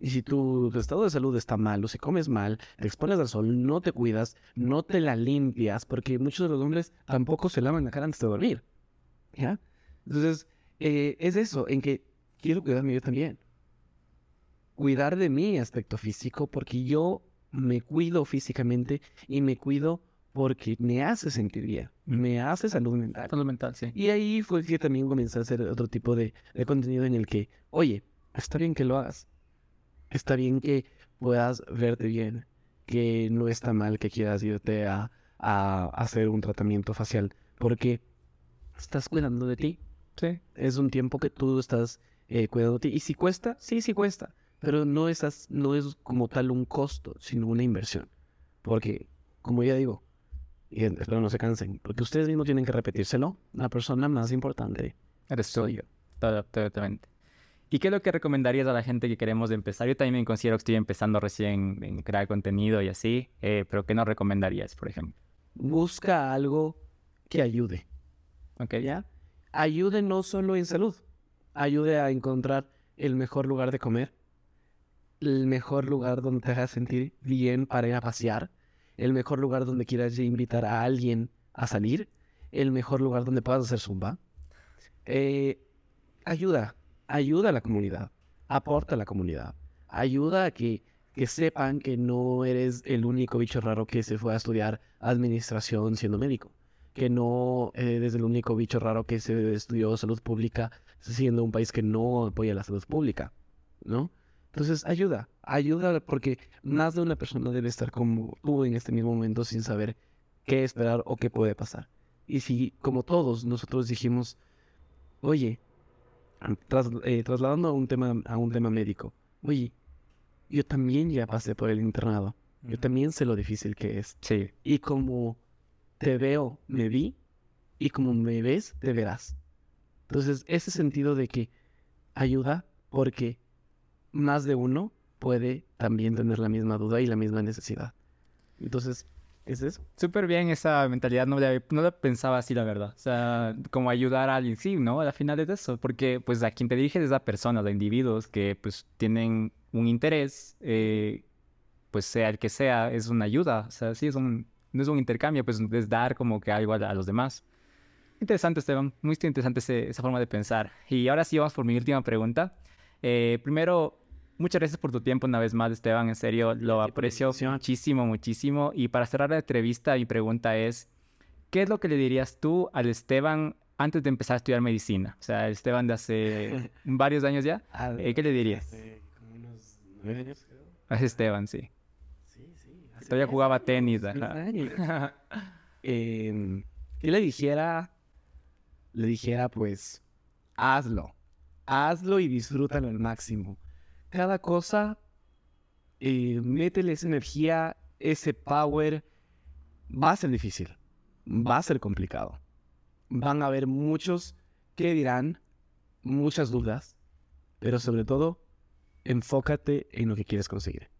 Y si tu, estado de salud está mal, o si comes mal, te expones al sol, no te cuidas, no te la limpias, porque muchos de los hombres tampoco se lavan la cara antes de dormir. ¿Ya? Entonces, eh, es eso, en que quiero cuidarme yo también cuidar de mi aspecto físico porque yo me cuido físicamente y me cuido porque me hace sentir bien, me hace salud mental. Salud mental, sí. Y ahí fue que también comencé a hacer otro tipo de, contenido en el que, oye, está bien que lo hagas, está bien que puedas verte bien, que no está mal que quieras irte a, a hacer un tratamiento facial, porque estás cuidando de ti. Sí. Es un tiempo que tú estás eh, ti. Y si cuesta, sí, sí cuesta. Pero no es, no es como tal un costo, sino una inversión. Porque, como ya digo, y espero no se cansen, porque ustedes mismos tienen que repetírselo, la persona más importante eres tú. yo. Totalmente. ¿Y qué es lo que recomendarías a la gente que queremos empezar? Yo también me considero que estoy empezando recién en crear contenido y así, eh, pero ¿qué nos recomendarías, por ejemplo? Busca algo que ayude. ¿Ok? ¿Ya? Ayude no solo en salud, ayude a encontrar el mejor lugar de comer, el mejor lugar donde te hagas sentir bien para ir a pasear, el mejor lugar donde quieras invitar a alguien a salir, el mejor lugar donde puedas hacer zumba. Eh, ayuda, ayuda a la comunidad, aporta a la comunidad, ayuda a que, que sepan que no eres el único bicho raro que se fue a estudiar administración siendo médico, que no eres el único bicho raro que se estudió salud pública siendo un país que no apoya la salud pública, ¿no? Entonces, ayuda, ayuda porque más de una persona debe estar como tú en este mismo momento sin saber qué esperar o qué puede pasar. Y si, como todos, nosotros dijimos, oye, eh, trasladando a un, tema, a un tema médico, oye, yo también ya pasé por el internado, yo también sé lo difícil que es. Sí. Y como te veo, me vi, y como me ves, te verás. Entonces, ese sentido de que ayuda porque más de uno puede también tener la misma duda y la misma necesidad. Entonces, es eso. Súper bien esa mentalidad, no la, no pensaba así, la verdad. O sea, como ayudar a alguien, sí, ¿no? Al final es eso, porque pues a quien te diriges es a personas, a individuos que pues tienen un interés, eh, pues sea el que sea, es una ayuda. O sea, sí, es un, no es un intercambio, pues es dar como que algo a, los demás. Interesante, Esteban. Muy interesante esa forma de pensar. Y ahora sí vamos por mi última pregunta. Eh, primero, muchas gracias por tu tiempo una vez más, Esteban. En serio, lo aprecio muchísimo, muchísimo. Y para cerrar la entrevista, mi pregunta es, ¿qué es lo que le dirías tú al Esteban antes de empezar a estudiar medicina? O sea, el Esteban de hace *laughs* varios años ya. Eh, ¿Qué le dirías? Hace como unos nueve años, creo. A Esteban, sí. Todavía jugaba tenis. *laughs* eh, ¿Qué le dijera? Le dijera, pues, hazlo hazlo y disfrútalo al máximo. Cada cosa, eh, métele esa energía, ese power. Va a ser difícil, va a ser complicado. Van a haber muchos que dirán, muchas dudas, pero sobre todo, enfócate en lo que quieres conseguir.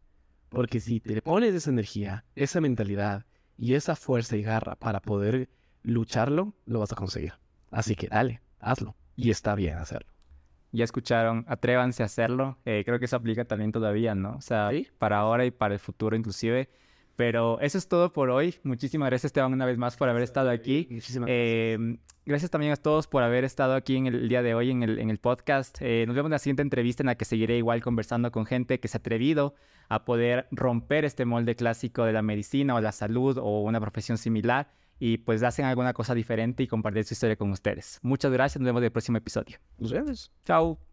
Porque si te pones esa energía, esa mentalidad y esa fuerza y garra para poder lucharlo, lo vas a conseguir. Así que dale, hazlo. Y está bien hacerlo ya escucharon, atrévanse a hacerlo. Eh, creo que eso aplica también todavía, ¿no? O sea, para ahora y para el futuro inclusive. Pero eso es todo por hoy. Muchísimas gracias, Esteban, una vez más por haber estado aquí. Muchísimas Eh, gracias también a todos por haber estado aquí en el día de hoy en el, en el podcast. Eh, nos vemos en la siguiente entrevista en la que seguiré igual conversando con gente que se ha atrevido a poder romper este molde clásico de la medicina o la salud o una profesión similar y pues hacen alguna cosa diferente y compartir su historia con ustedes. Muchas gracias, nos vemos en el próximo episodio. Nos vemos. Chao.